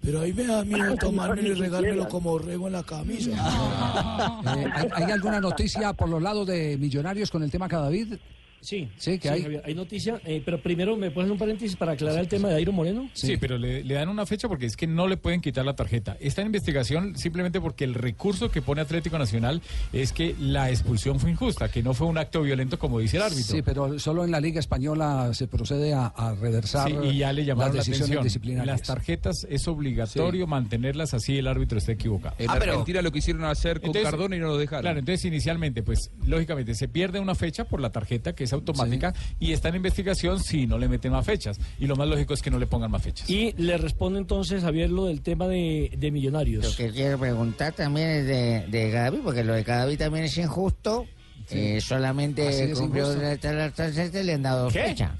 Pero ahí me da miedo tomármelo y regármelo como rego en la camisa. Eh, ¿hay, hay alguna noticia por los lados de Millonarios con el tema Cadavid? Sí, Sí, que hay. Javier, hay noticia, eh, pero primero me pones un paréntesis para aclarar el tema de Airo Moreno. Sí, pero le, le dan una fecha porque es que no le pueden quitar la tarjeta. Está en investigación simplemente porque el recurso que pone Atlético Nacional es que la expulsión fue injusta, que no fue un acto violento como dice el árbitro. Sí, pero solo en la Liga Española se procede a, a reversar Sí, y ya le llamaron las la decisiones atención. disciplinarias. Las tarjetas es obligatorio mantenerlas así el árbitro está equivocado. En Argentina lo quisieron hacer con Entonces, Cardona y no lo dejaron. Claro, entonces inicialmente, pues lógicamente se pierde una fecha por la tarjeta que es automática y está en investigación si no le meten más fechas. Y lo más lógico es que no le pongan más fechas. Y le responde entonces Javier lo del tema de, de Lo millonarios. que quiero preguntar también es de, de Gaby, porque lo de Gaby también es injusto. Eh, solamente cumplió injusto. la, la, la- la- le han dado ¿Qué? fecha.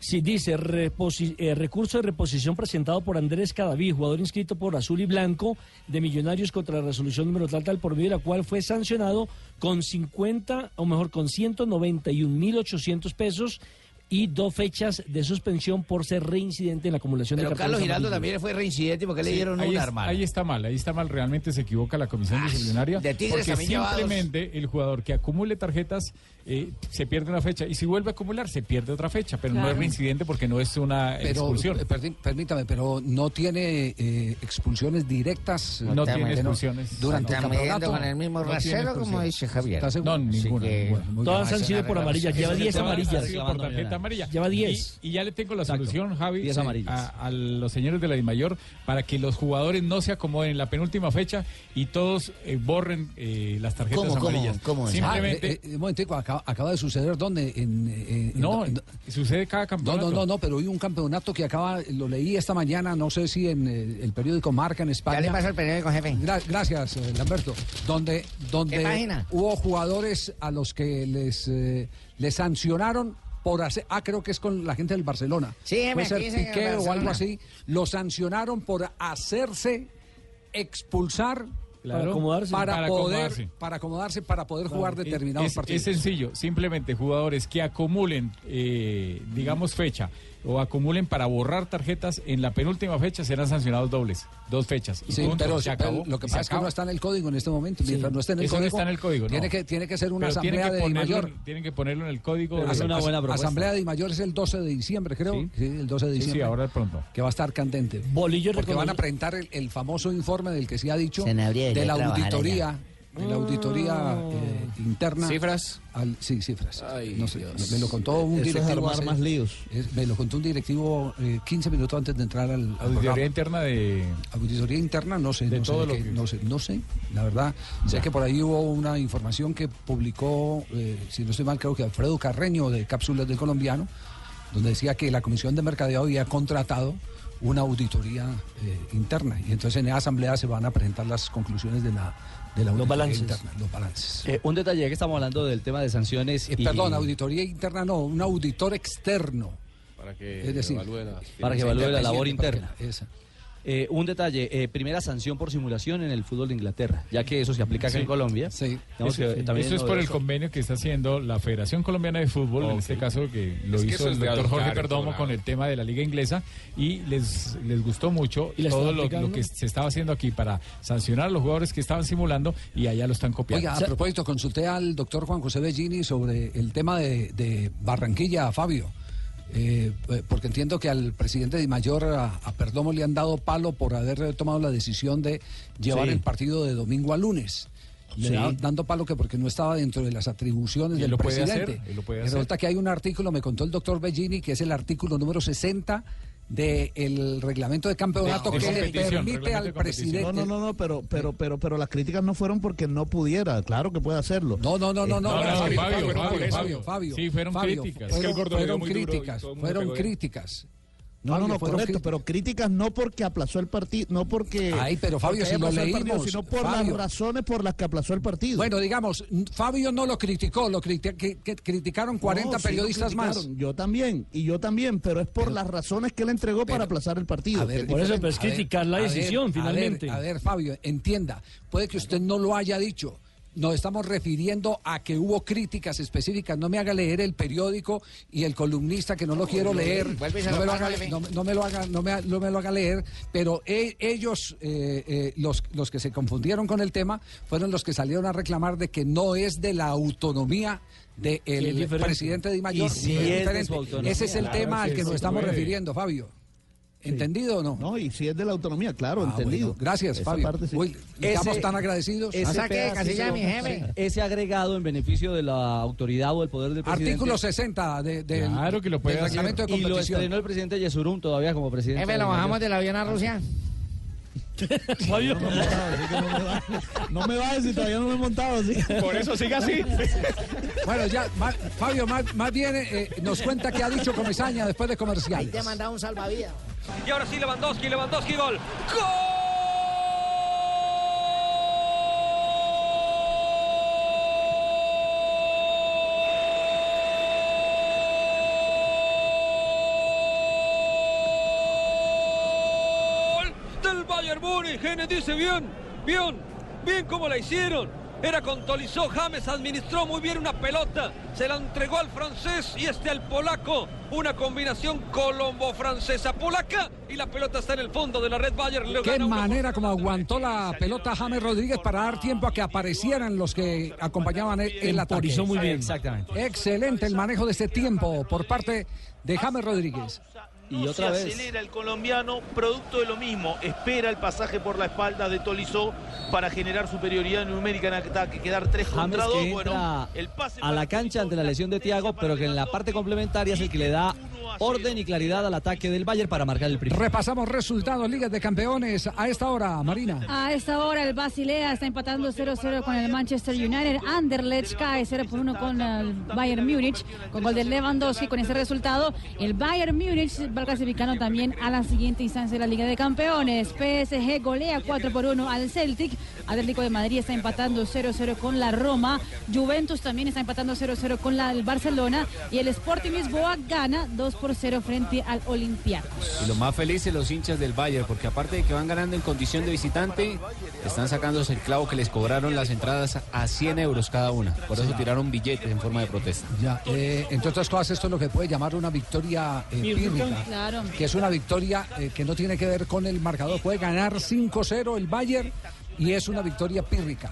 Sí, dice reposi- eh, recurso de reposición presentado por Andrés Cadaví, jugador inscrito por Azul y Blanco de Millonarios contra la resolución número tal tal por medio de la cual fue sancionado con 50, o mejor, con 191.800 pesos y dos fechas de suspensión por ser reincidente en la acumulación Pero de Carlos Giraldo amarillos. también fue reincidente porque le dieron ahí un arma. Ahí está mal, ahí está mal. Realmente se equivoca la comisión disciplinaria. de Tigres porque simplemente el jugador que acumule tarjetas eh, se pierde una fecha y si vuelve a acumular se pierde otra fecha, pero no es reincidente porque no es una Pero, expulsión. eh, permítame, pero no tiene eh, expulsiones directas. No tiene expulsiones. Durante el campeonato. con el mismo No rasero, como dice Javier. No, ninguna, que- ninguna. Todas han sido por amarillas, lleva 10 amarillas. por tarjeta amarilla. Lleva 10. Y, y ya le tengo la Exacto. solución, Javi, 10 sí, amarillas. a, a los señores de la DIMAYOR para que los jugadores no se acomoden en la penúltima fecha y todos eh, borren eh, las tarjetas ¿Cómo, cómo, amarillas. cómo es? Simplemente. Ah, eh, eh, un momentico, acaba, acaba de suceder dónde? En, eh, en- No, en- sucede cada no, campeonato. no, no, no, pero hay un campeonato que acaba, lo leí esta mañana, no sé si en eh, el periódico Marca en España. Ya le paso el periódico, jefe. Gra- gracias, eh, Lamberto. Donde, donde hubo jugadores a los que les, eh, les sancionaron por hacer, ah, creo que es con la gente del Barcelona. Sí, Puede ser Piqué o algo así. Lo sancionaron por hacerse expulsar Claro. para, Para poder acomodarse. para acomodarse para poder jugar determinados es, partidos. Es sencillo, simplemente jugadores que acumulen, eh, digamos, fecha o acumulen para borrar tarjetas en la penúltima fecha serán sancionados dobles, dos fechas. Y Sí, punto, pero, se pero acabó, lo que pasa es que no está en el código en este momento. Mientras no esté en el Eso no código, está en el código, tiene no. que tiene que ser una Pero asamblea de ponerlo mayor. en- Tienen que ponerlo en el código. Asa- de- asa- Asamblea de Mayor es el 12 de diciembre, creo. Sí. Sí, el 12 de Sí, sí, diciembre. ahora pronto. Que va a estar candente. Bolillo Porque van a presentar el, el famoso informe del que se ha dicho de la auditoría. allá. De la auditoría eh, interna. ¿Cifras? al- sí, cifras. Ay, No sé, Dios. me lo contó un Eso es directivo. hace- más líos. es- me lo contó un directivo eh, 15 minutos antes de entrar al, al Auditoría programa. interna de... Auditoría interna, no sé, De no, sé todo de lo que- no sé, no sé, la verdad. Sé que por ahí hubo una información que publicó, eh, si no estoy mal, creo que Alfredo Carreño de Cápsulas del Colombiano, donde decía que la Comisión de Mercadeo había contratado una auditoría eh, interna y entonces en esa asamblea se van a presentar las conclusiones de la, de la auditoría balances. interna, los balances. Eh, un detalle, ya que estamos hablando del tema de sanciones. Eh, y- Perdón, auditoría interna no, un auditor externo. Para que Es decir, evalúe la- Para que evalúe la labor interna. esa. Eh, un detalle, eh, primera sanción por simulación en el fútbol de Inglaterra, ya que eso se aplica acá Sí. en Colombia. Sí. Eso, que también eso es por el convenio que está haciendo la Federación Colombiana de Fútbol, en este caso que lo Es hizo el doctor Jorge Perdomo con el tema de la liga inglesa y les, les gustó mucho ¿Y la todo lo, lo que se estaba haciendo aquí para sancionar a los jugadores que estaban simulando y allá lo están copiando. Oiga, a propósito, consulté al doctor Juan José Bellini sobre el tema de, de Barranquilla, Fabio. Eh, porque entiendo que al presidente de Mayor, a, a Perdomo, le han dado palo por haber tomado la decisión de llevar Sí. el partido de domingo a lunes. Le Sí. da- dando palo que porque no estaba dentro de las atribuciones del lo puede presidente. hacer, y lo puede Y hacer. resulta que hay un artículo, me contó el doctor Bellini, que es el artículo número 60 del reglamento de campeonato De- de que le permite reglamento al presidente. No, no, no, no, pero, pero, pero, pero las críticas no fueron porque no pudiera. Claro que puede hacerlo. No, no, no, no, no, no, Fabio, Fabio, Sí, fueron Fabio, críticas. fueron- críticas. No, no, Fabio, no, correcto, pero críticas no porque aplazó el partido, no porque. Ay, pero Fabio, si lo el partido, leímos, sino por Fabio. las razones por las que aplazó el partido. Bueno, digamos, Fabio no lo criticó, lo criti- que- que criticaron 40 No, sí lo periodistas más. Yo también, y yo también, pero es por las razones que él entregó para aplazar el partido. Ver, Por eso, diferente. pero es A ver, criticar la a ver, decisión, a ver, finalmente. A ver, Fabio, entienda, puede que usted no lo haya dicho. Nos estamos refiriendo a que hubo críticas específicas. No me haga leer el periódico y el columnista que no lo quiero leer. No me lo haga, jefe. no, no me lo haga, no me, no me lo haga leer. Pero e- ellos, eh, eh, los, los que se confundieron con el tema, fueron los que salieron a reclamar de que no es de la autonomía del diferente. presidente de Mayor. Es de. Ese es el Claro tema al que nos estamos refiriendo, Fabio. ¿Entendido o no? No, y si es de la autonomía, claro, Ah, entendido. bueno, gracias, Esa Fabio. parte sí. Uy, Ese- estamos tan agradecidos. ese que Casilla, mi jefe. Ese agregado en beneficio de la autoridad o del poder del presidente. Artículo 60 de, del- Claro que lo puede del reglamento de Y lo competición. estrenó el presidente Yesurum todavía como presidente. Jefe, de lo la bajamos del avión a Rusia. Fabio, No me que no me bajes. No me bajes si todavía no me he montado así. Por eso siga así. Bueno, ya, más- Fabio, más, más bien eh, nos cuenta qué ha dicho Comesaña después de Ahí comerciales. te ha mandado un salvavidas. Y ahora sí Lewandowski, Lewandowski, gol. ¡Gol! Gene dice bien, bien, bien como la hicieron. Era con Tolizó, James administró muy bien una pelota, se la entregó al francés y este al polaco. Una combinación colombo-francesa polaca y la pelota está en el fondo de la red Bayern. Le Qué manera como aguantó la pelota James Rodríguez para dar tiempo a que aparecieran los que acompañaban el, el ataque. Muy bien. Exactamente. Excelente el manejo de este tiempo por parte de James Rodríguez. Y se otra vez. acelera el colombiano, producto de lo mismo. Espera el pasaje por la espalda de Tolizó para generar superioridad numérica en ataque, quedar 3 James contra 2. que Bueno, entra el pase a la cancha ante la lesión de Tiago, pero que en la parte complementaria es el que le da orden y claridad al ataque del Bayern para marcar el primero. Repasamos resultados, Ligas de Campeones a esta hora, Marina. A esta hora el Basilea está empatando 0-0 con el Manchester United. Anderlecht cae 0 por 1 con el Bayern Múnich con gol de Lewandowski. Con ese resultado, el Bayern Múnich va clasificando también a la siguiente instancia de la Liga de Campeones. PSG golea 4 por 1 al Celtic. Atlético de Madrid está empatando 0-0 con la Roma. Juventus también está empatando 0-0 con la, el Barcelona. Y el Sporting Lisboa gana 2 por 0 frente al Olympiacos. Y lo más felices los hinchas del Bayern, porque aparte de que van ganando en condición de visitante, están sacándose el clavo que les cobraron las entradas a 100 euros cada una. Por eso tiraron billetes en forma de protesta. Ya, eh, entre otras cosas, esto es lo que puede llamar una victoria eh, pírrica, Claro. que es una victoria eh, que no tiene que ver con el marcador. Puede ganar 5-0 el Bayern y es una victoria pírrica.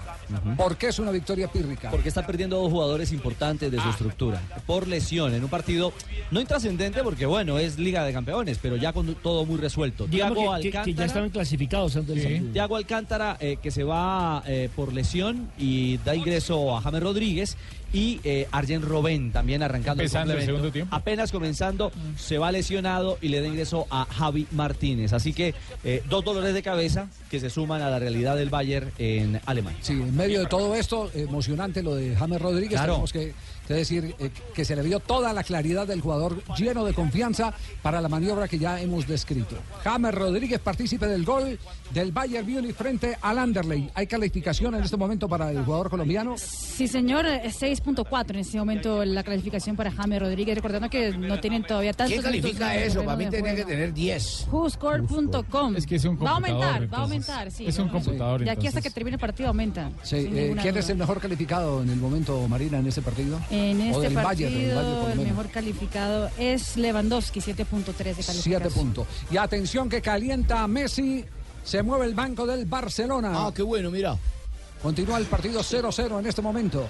¿Por qué es una victoria pírrica? Porque está perdiendo dos jugadores importantes de su Ah. estructura. Por lesión, en un partido no intrascendente, porque bueno, es Liga de Campeones, pero ya con todo muy resuelto. Digamos Thiago que- Alcántara. ya estaban clasificados antes del partido. Thiago Alcántara, eh, que se va eh, por lesión y da ingreso a James Rodríguez. Y eh, Arjen Robben también arrancando Empezando el segundo tiempo. Apenas comenzando, se va lesionado y le da ingreso a Javi Martínez. Así que eh, dos dolores de cabeza que se suman a la realidad del Bayern en Alemania. Sí, en medio de todo esto, emocionante lo de James Rodríguez. Claro. Tenemos que, que decir eh, que se le vio toda la claridad del jugador lleno de confianza para la maniobra que ya hemos descrito. James Rodríguez, partícipe del gol del Bayern Múnich frente al Anderlecht. ¿Hay calificación en este momento para el jugador colombiano? Sí, señor, eh, 6.4 en este momento la clasificación para James Rodríguez, recordando que no tienen todavía tantos ¿Quién califica eso? Para mí tiene que tener 10. WhoScore.com. Es que es un Va a computador, aumentar, va a entonces. aumentar, sí. Es un computador, De aquí hasta entonces. que termine el partido aumenta. Sí, eh, ¿Quién es duda. el mejor calificado en el momento, Marina, en este partido? En este partido, Bayern, del Bayern, el mejor calificado es Lewandowski, 7.3 de calificación. Siete puntos. Y atención que calienta a Messi. Se mueve el banco del Barcelona. Ah, qué bueno, mira. Continúa el partido 0-0 en este momento.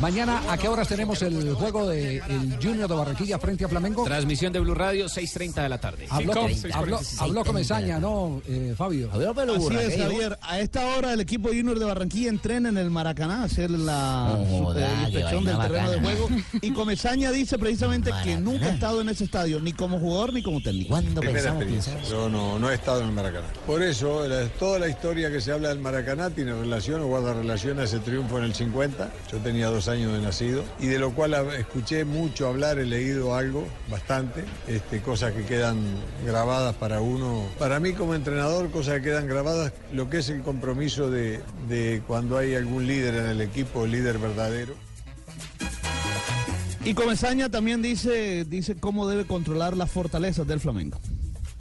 Mañana, ¿a qué horas tenemos el juego del Junior de Barranquilla frente a Flamengo? Transmisión de Blue Radio, 6.30 de la tarde. Habló, habló, habló Comesaña, ¿no, eh, Fabio? Así es, Javier. A esta hora el equipo Junior de Barranquilla entrena en el Maracaná a hacer la super- qué inspección del terreno de juego. Y Comesaña dice precisamente que nunca ha estado en ese estadio, ni como jugador ni como técnico. Primera experiencia. Yo no, no he estado en el Maracaná. Por eso, la- toda la historia que se habla del Maracaná tiene relación o guarda relación a ese triunfo en el 50. Yo tenía dos años de nacido y de lo cual escuché mucho hablar, he leído algo, bastante, este, cosas que quedan grabadas para uno. Para mí como entrenador, cosas que quedan grabadas, lo que es el compromiso de, de cuando hay algún líder en el equipo, líder verdadero. Y Comesaña también dice, dice cómo debe controlar las fortalezas del Flamengo.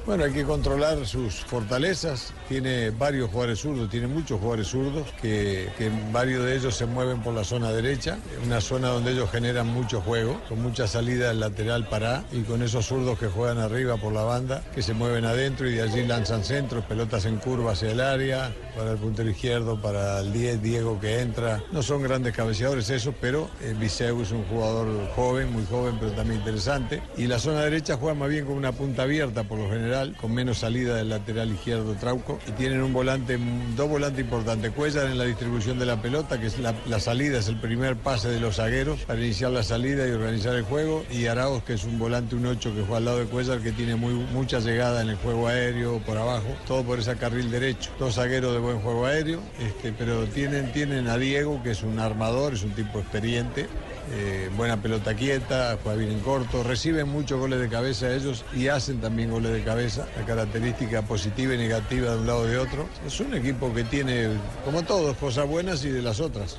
Bueno, hay que controlar sus fortalezas. Tiene varios jugadores zurdos, tiene muchos jugadores zurdos, que, varios de ellos se mueven por la zona derecha, una zona donde ellos generan mucho juego, con mucha salida lateral para y con esos zurdos que juegan arriba por la banda, que se mueven adentro y de allí lanzan centros, pelotas en curva hacia el área, para el puntero izquierdo, para el 10, Diego que entra. No son grandes cabeceadores esos, pero eh, Viseu es un jugador joven, muy joven, pero también interesante. Y la zona derecha juega más bien con una punta abierta por lo general, con menos salida del lateral izquierdo Trauco. Y tienen un volante, dos volantes importantes. Cuellar en la distribución de la pelota, que es la, salida, es el primer pase de los zagueros para iniciar la salida y organizar el juego. Y Arauz, que es un volante, un 8 que juega al lado de Cuellar, que tiene muy, mucha llegada en el juego aéreo, por abajo, todo por ese carril derecho. Dos zagueros de buen juego aéreo, este, pero tienen, tienen a Diego, que es un armador, es un tipo experiente. eh, buena pelota quieta, juega bien en corto, reciben muchos goles de cabeza ellos y hacen también goles de cabeza, la característica positiva y negativa de un lado y de otro. Es un equipo que tiene, como todos, cosas buenas y de las otras.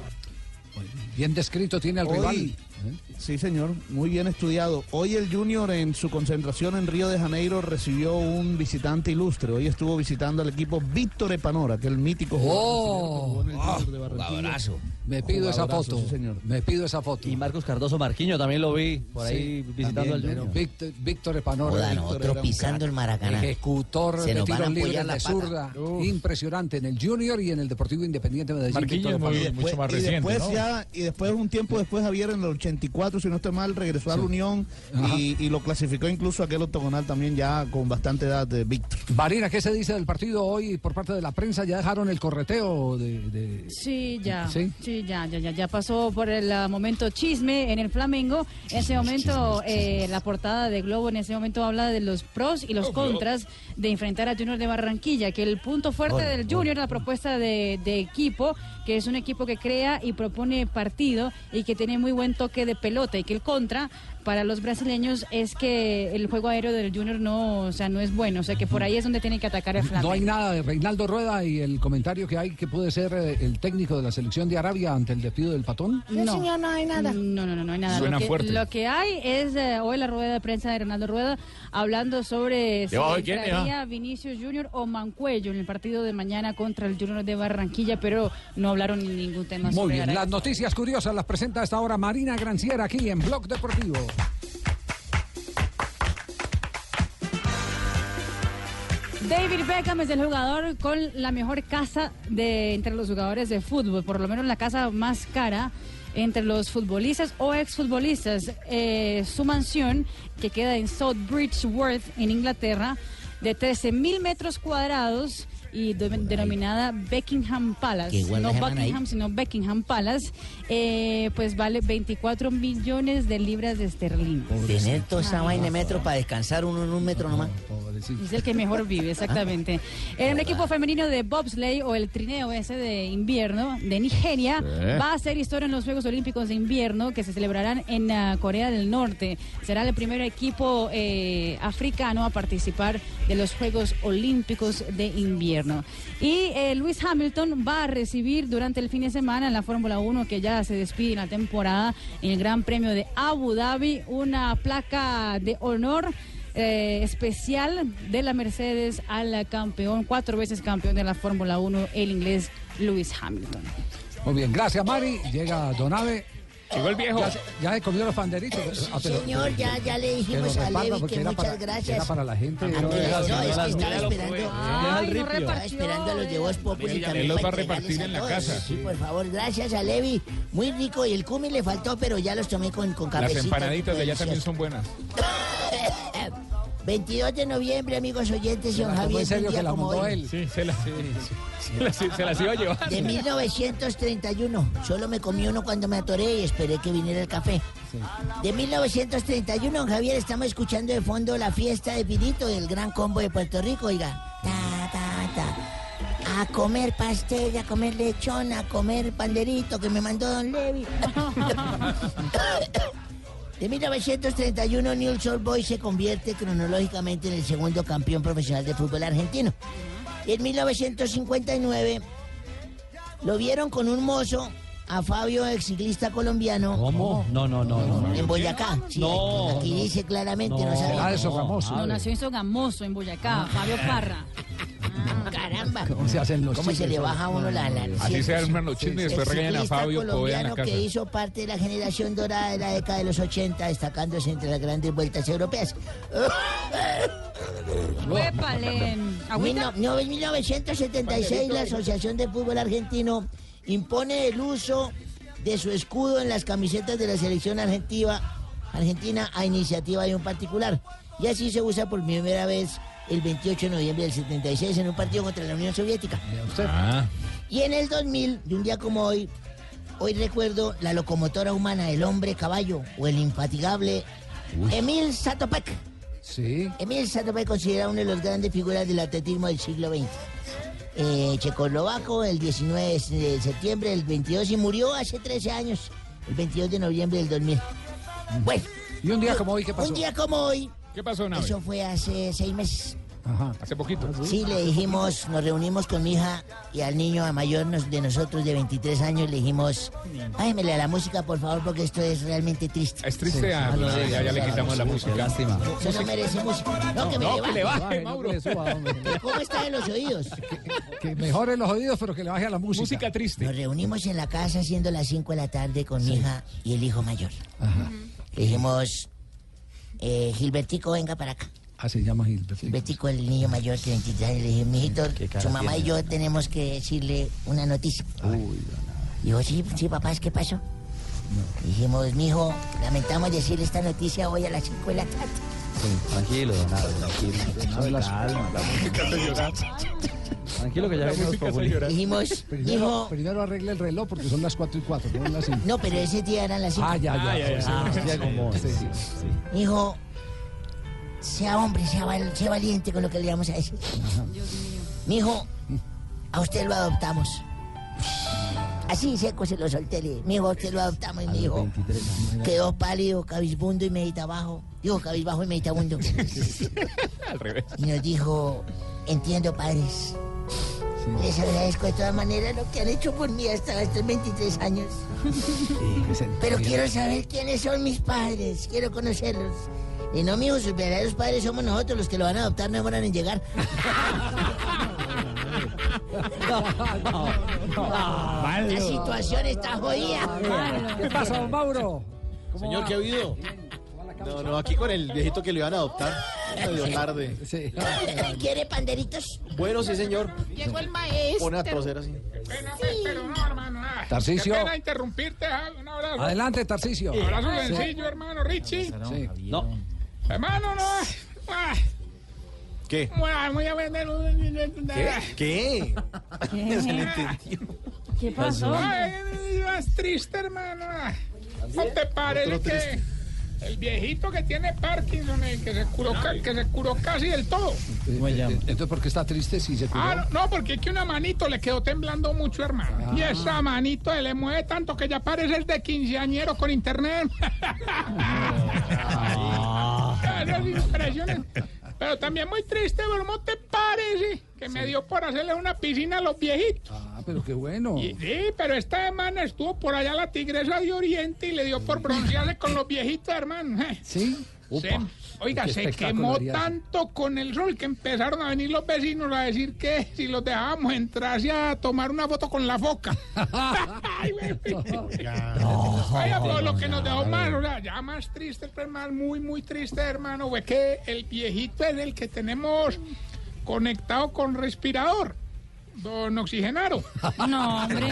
Bien descrito tiene al Hoy- rival. Sí, señor, muy bien estudiado. Hoy el Junior en su concentración en Río de Janeiro recibió un visitante ilustre. Hoy estuvo visitando al equipo Víctor Epanora, que es el mítico ¡Oh! jugador que jugó en el Junior de Barranquilla. Jugadorazo. Me pido esa foto. sí, señor. Me pido esa foto. Y Marcos Cardoso Marquiño también lo vi por ahí Sí, visitando también, al Junior. Víctor, Víctor Epanora. Jodan, Víctor otro pisando el Maracaná. Ejecutor Se de nos van a tiros libres de la zurda. Impresionante en el Junior y en el Deportivo Independiente de Medellín. Marquinhos muy- mucho más y reciente, después ¿no? ya, y después un tiempo después Javier en el 94, si no estoy mal, regresó a la Unión y, y lo clasificó incluso aquel octogonal también ya con bastante edad de Víctor. Marina, ¿qué se dice del partido hoy por parte de la prensa? ¿Ya dejaron el correteo de...? de- Sí, ya. ¿Sí? Sí, ya, ya, ya, ya pasó por el ah, momento chisme en el Flamengo. En ese momento, eh, la portada de Globo en ese momento habla de los pros y los contras de enfrentar a Junior de Barranquilla, que el punto fuerte del Junior es la propuesta de, de equipo, que es un equipo que crea y propone partido y que tiene muy buen toque de pelota y que el contra para los brasileños es que el juego aéreo del Junior no, o sea, no es bueno, o sea, que por ahí es donde tiene que atacar el Flamengo. No hay nada de Reinaldo Rueda y el comentario que hay que puede ser eh, el técnico de la selección de Arabia ante el despido del patón. No, señor, no hay nada. No, no, no, no hay nada. Suena lo, que, fuerte. lo que hay es eh, hoy la rueda de prensa de Ronaldo Rueda hablando sobre si ¿Debajo de quién, entraría Vinicius Junior o Mancuello en el partido de mañana contra el Junior de Barranquilla, pero no hablaron ni ningún tema Muy sobre bien, Arabia. las noticias curiosas las presenta a esta hora Marina Granciera aquí en Blog Deportivo. David Beckham es el jugador con la mejor casa de entre los jugadores de fútbol, por lo menos la casa más cara entre los futbolistas o exfutbolistas. Eh, su mansión, que queda en South Bridgeworth, en Inglaterra, de 13 mil metros cuadrados y de- denominada Buckingham Palace. No. Buckingham, sino Buckingham Palace, eh, pues vale 24 millones de libras de esterlina. Tener toda esa vaina de metro para descansar uno en un metro nomás. Es el que mejor vive, exactamente. El equipo femenino de bobsleigh o el trineo ese de invierno de Nigeria Sí. va a hacer historia en los Juegos Olímpicos de Invierno que se celebrarán en ah, Corea del Norte. Será el primer equipo eh, africano a participar de los Juegos Olímpicos de Invierno. Y eh, Lewis Hamilton va a recibir durante el fin de semana en la Fórmula 1 que ya se despide en la temporada en el Gran Premio de Abu Dhabi una placa de honor eh, especial de la Mercedes al campeón, cuatro veces campeón de la Fórmula 1, el inglés Lewis Hamilton. Muy bien, gracias Mari. Llega Donave. Llegó el viejo. Ya, se- ya se comió los panderitos. Ah, pero- Señor, ya, ya le dijimos a Levi que era muchas para- gracias. Era para la gente. Ah, no es que estaba esperando. Ay, no Estaba esperando a los de Voz Populi también Él los va a para repartir en la casa. Sí, por favor, gracias a Levi. Muy rico. Y el cumi le faltó, pero ya los tomé con, con Las cafecito. empanaditas de allá también son buenas. 22 de noviembre, amigos oyentes, y don Javier. serio que la hoy. él. Sí, se la- Se las, se las iba llevando. De 1931. Solo me comí uno cuando me atoré y esperé que viniera el café. De 1931, don Javier, estamos escuchando de fondo la fiesta de Pirito del Gran Combo de Puerto Rico. Oiga, ta, ta, ta. A comer pastel, a comer lechón, a comer panderito que me mandó don Levi. De 1931, Newell's Old Boys se convierte cronológicamente en el segundo campeón profesional de fútbol argentino. En 1959 lo vieron con un mozo a Fabio, ex ciclista colombiano. ¿Cómo? No, no, no. no. En Boyacá. Sí, No, aquí, no. dice claramente, no, No. sabe. Ah, eso, famoso. No, nació en Sogamoso, en Boyacá, Fabio Parra. Caramba. ¿Cómo se hacen los ¿Cómo se le baja a uno la... la Así se arman los chismes y después regañan a Fabio, la colombiano casa. que hizo parte de la generación dorada de la década de los 80, destacándose entre las grandes vueltas europeas. Huépale. ¿Agüita? Mil no- no, en 1976 la Asociación de Fútbol Argentino impone el uso de su escudo en las camisetas de la selección argentina, argentina a iniciativa de un particular. Y así se usa por primera vez el 28 de noviembre del 76 en un partido contra la Unión Soviética. Ah. Y en el 2000, de un día como hoy, hoy recuerdo la locomotora humana, el hombre caballo o el infatigable Emil Satopek. Sí. Emil Satopek considerado una de las grandes figuras del atletismo del siglo XX. Eh, checoslovaco, el 19 de septiembre del 22 y murió hace 13 años, el 22 de noviembre del 2000. Bueno. ¿Y un día como hoy qué pasó? Un día como hoy. ¿Qué pasó, Nave? Eso fue hace seis meses. Hace poquito. Sí, le dijimos, nos reunimos con mi hija y al niño a mayor nos- de nosotros de 23 años le dijimos, bájemele a la música por favor porque esto es realmente triste. Es triste, ah, no, ya, ya le quitamos la música. Lástima. Eso no merece música. No, que me No, le que le baje. baje, Mauro. ¿Cómo está en los oídos? Que mejore los oídos, pero que le baje a la música. Música triste. Nos reunimos en la casa siendo las 5 de la tarde con mi hija y el hijo mayor. Le dijimos, eh, Gilbertico, venga para acá. Ah, se llama Gilbert. Gilbertico, el niño mayor de 23 años, le dije, mijito, su mamá y yo tenemos que decirle una noticia. Dijo, sí, sí, papás, ¿qué pasó? Dijimos, mijo, lamentamos decir esta noticia hoy a las 5 de la tarde. tranquilo, don Abe, tranquilo. Calma. Tranquilo que ya venimos Populi. Dijimos, hijo, primero arregle el reloj porque son las 4 y 4, no las 5. no, pero ese día eran las 5. Ah, ya, ya. Ah, sí, ah, sí, sí, sí, como- sí, sí. Hijo, sea hombre, sea, val- sea valiente con lo que le vamos a decir. Mi hijo, a usted lo adoptamos. Así seco se lo solté. le- Mi hijo, usted lo adoptamos y mi hijo quedó pálido, cabizbundo y meditabajo. Digo, cabizbajo y meditabundo. Al revés. Y nos dijo, entiendo, padres. Les agradezco de todas maneras lo que han hecho por mí hasta estos 23 años. Pero quiero saber quiénes son mis padres. Quiero conocerlos. Y no, mijo, sus verdaderos padres somos nosotros los que lo van a adoptar, no demoran en llegar. La situación está jodida. ¿Qué pasa, don Mauro? Señor, ¿qué ha habido? No, no, aquí con el viejito que lo iban a adoptar. Medio tarde. ¿Quiere panderitos? Bueno, sí, señor. Llegó el maestro. Pone a toser así. Pero no, hermano. ah, Tarcisio. Qué pena interrumpirte. ah, Un abrazo. Adelante, Tarcisio. Un abrazo Sí. sencillo, hermano Richie. Sí. No. Hermano, no. Ah, ¿Qué? Muy, muy a vender. ¿Qué? ¿Qué? Se le entendió. ¿Qué pasó? Ay, es triste, hermano. ah. ¿No te parece que el viejito que tiene Parkinson, el que se curó, ca- que se curó casi del todo? Eh, Entonces, ¿por qué está triste si se curó? Ah, no, no, porque es que una manito le quedó temblando mucho, hermano. Ah. Y esa manito se le mueve tanto que ya parece el de quinceañero con internet. Esas impresiones. Pero también muy triste, ¿cómo te parece que me dio por hacerle una piscina a los viejitos? Ah, pero qué bueno. Y- sí, pero esta semana estuvo por allá la tigresa de Oriente y le dio por broncearse con los viejitos, hermano. ¿Sí? Se- oiga, se quemó tanto con el sol que empezaron a venir los vecinos a decir que si los dejábamos entrar a tomar una foto con la foca. Ay, güey. Oiga, pero lo que nos dejó más, o sea, ya más triste, pues más muy, muy triste, hermano, fue que el viejito es el que tenemos conectado con respirador. Don Oxigenaro. No, hombre.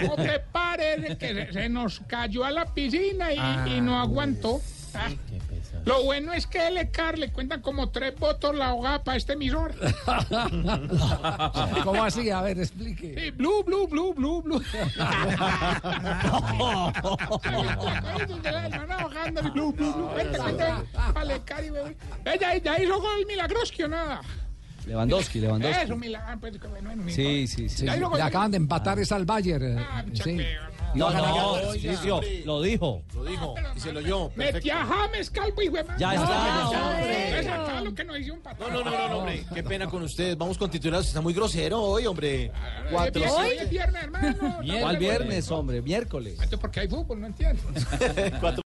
¿Cómo te parece que se, nos cayó a la piscina y, y no aguantó? Ah. Lo bueno es que LECAR le cuentan como tres votos la ahogada para este emisor. ¿Cómo así? A ver, explique. Sí, blue, blue, blue, blue, blue. Blue, blue, blue. Vente, vente, pa' LECAR y ve- ve, Ya, hizo gol Milagroski o nada. Lewandowski, Lewandowski. Pues, que bueno, bueno, Sí, sí, sí. Le acaban de empatar es al Bayern. eh, sí. No, no, ganando. sí, sí, lo dijo. Lo dijo. Y se lo oyó. Metí a James Calvo y fue Ya está, hombre. Esa acá lo que nos hizo un patrón. No, no, no, no, hombre. Qué pena con usted. Vamos con titulares. Está muy grosero hoy, hombre. Cuatro. Hoy es viernes, hermano. ¿Cuál viernes, hombre? Miércoles. Entonces, porque hay fútbol, no entiendo. Cuatro.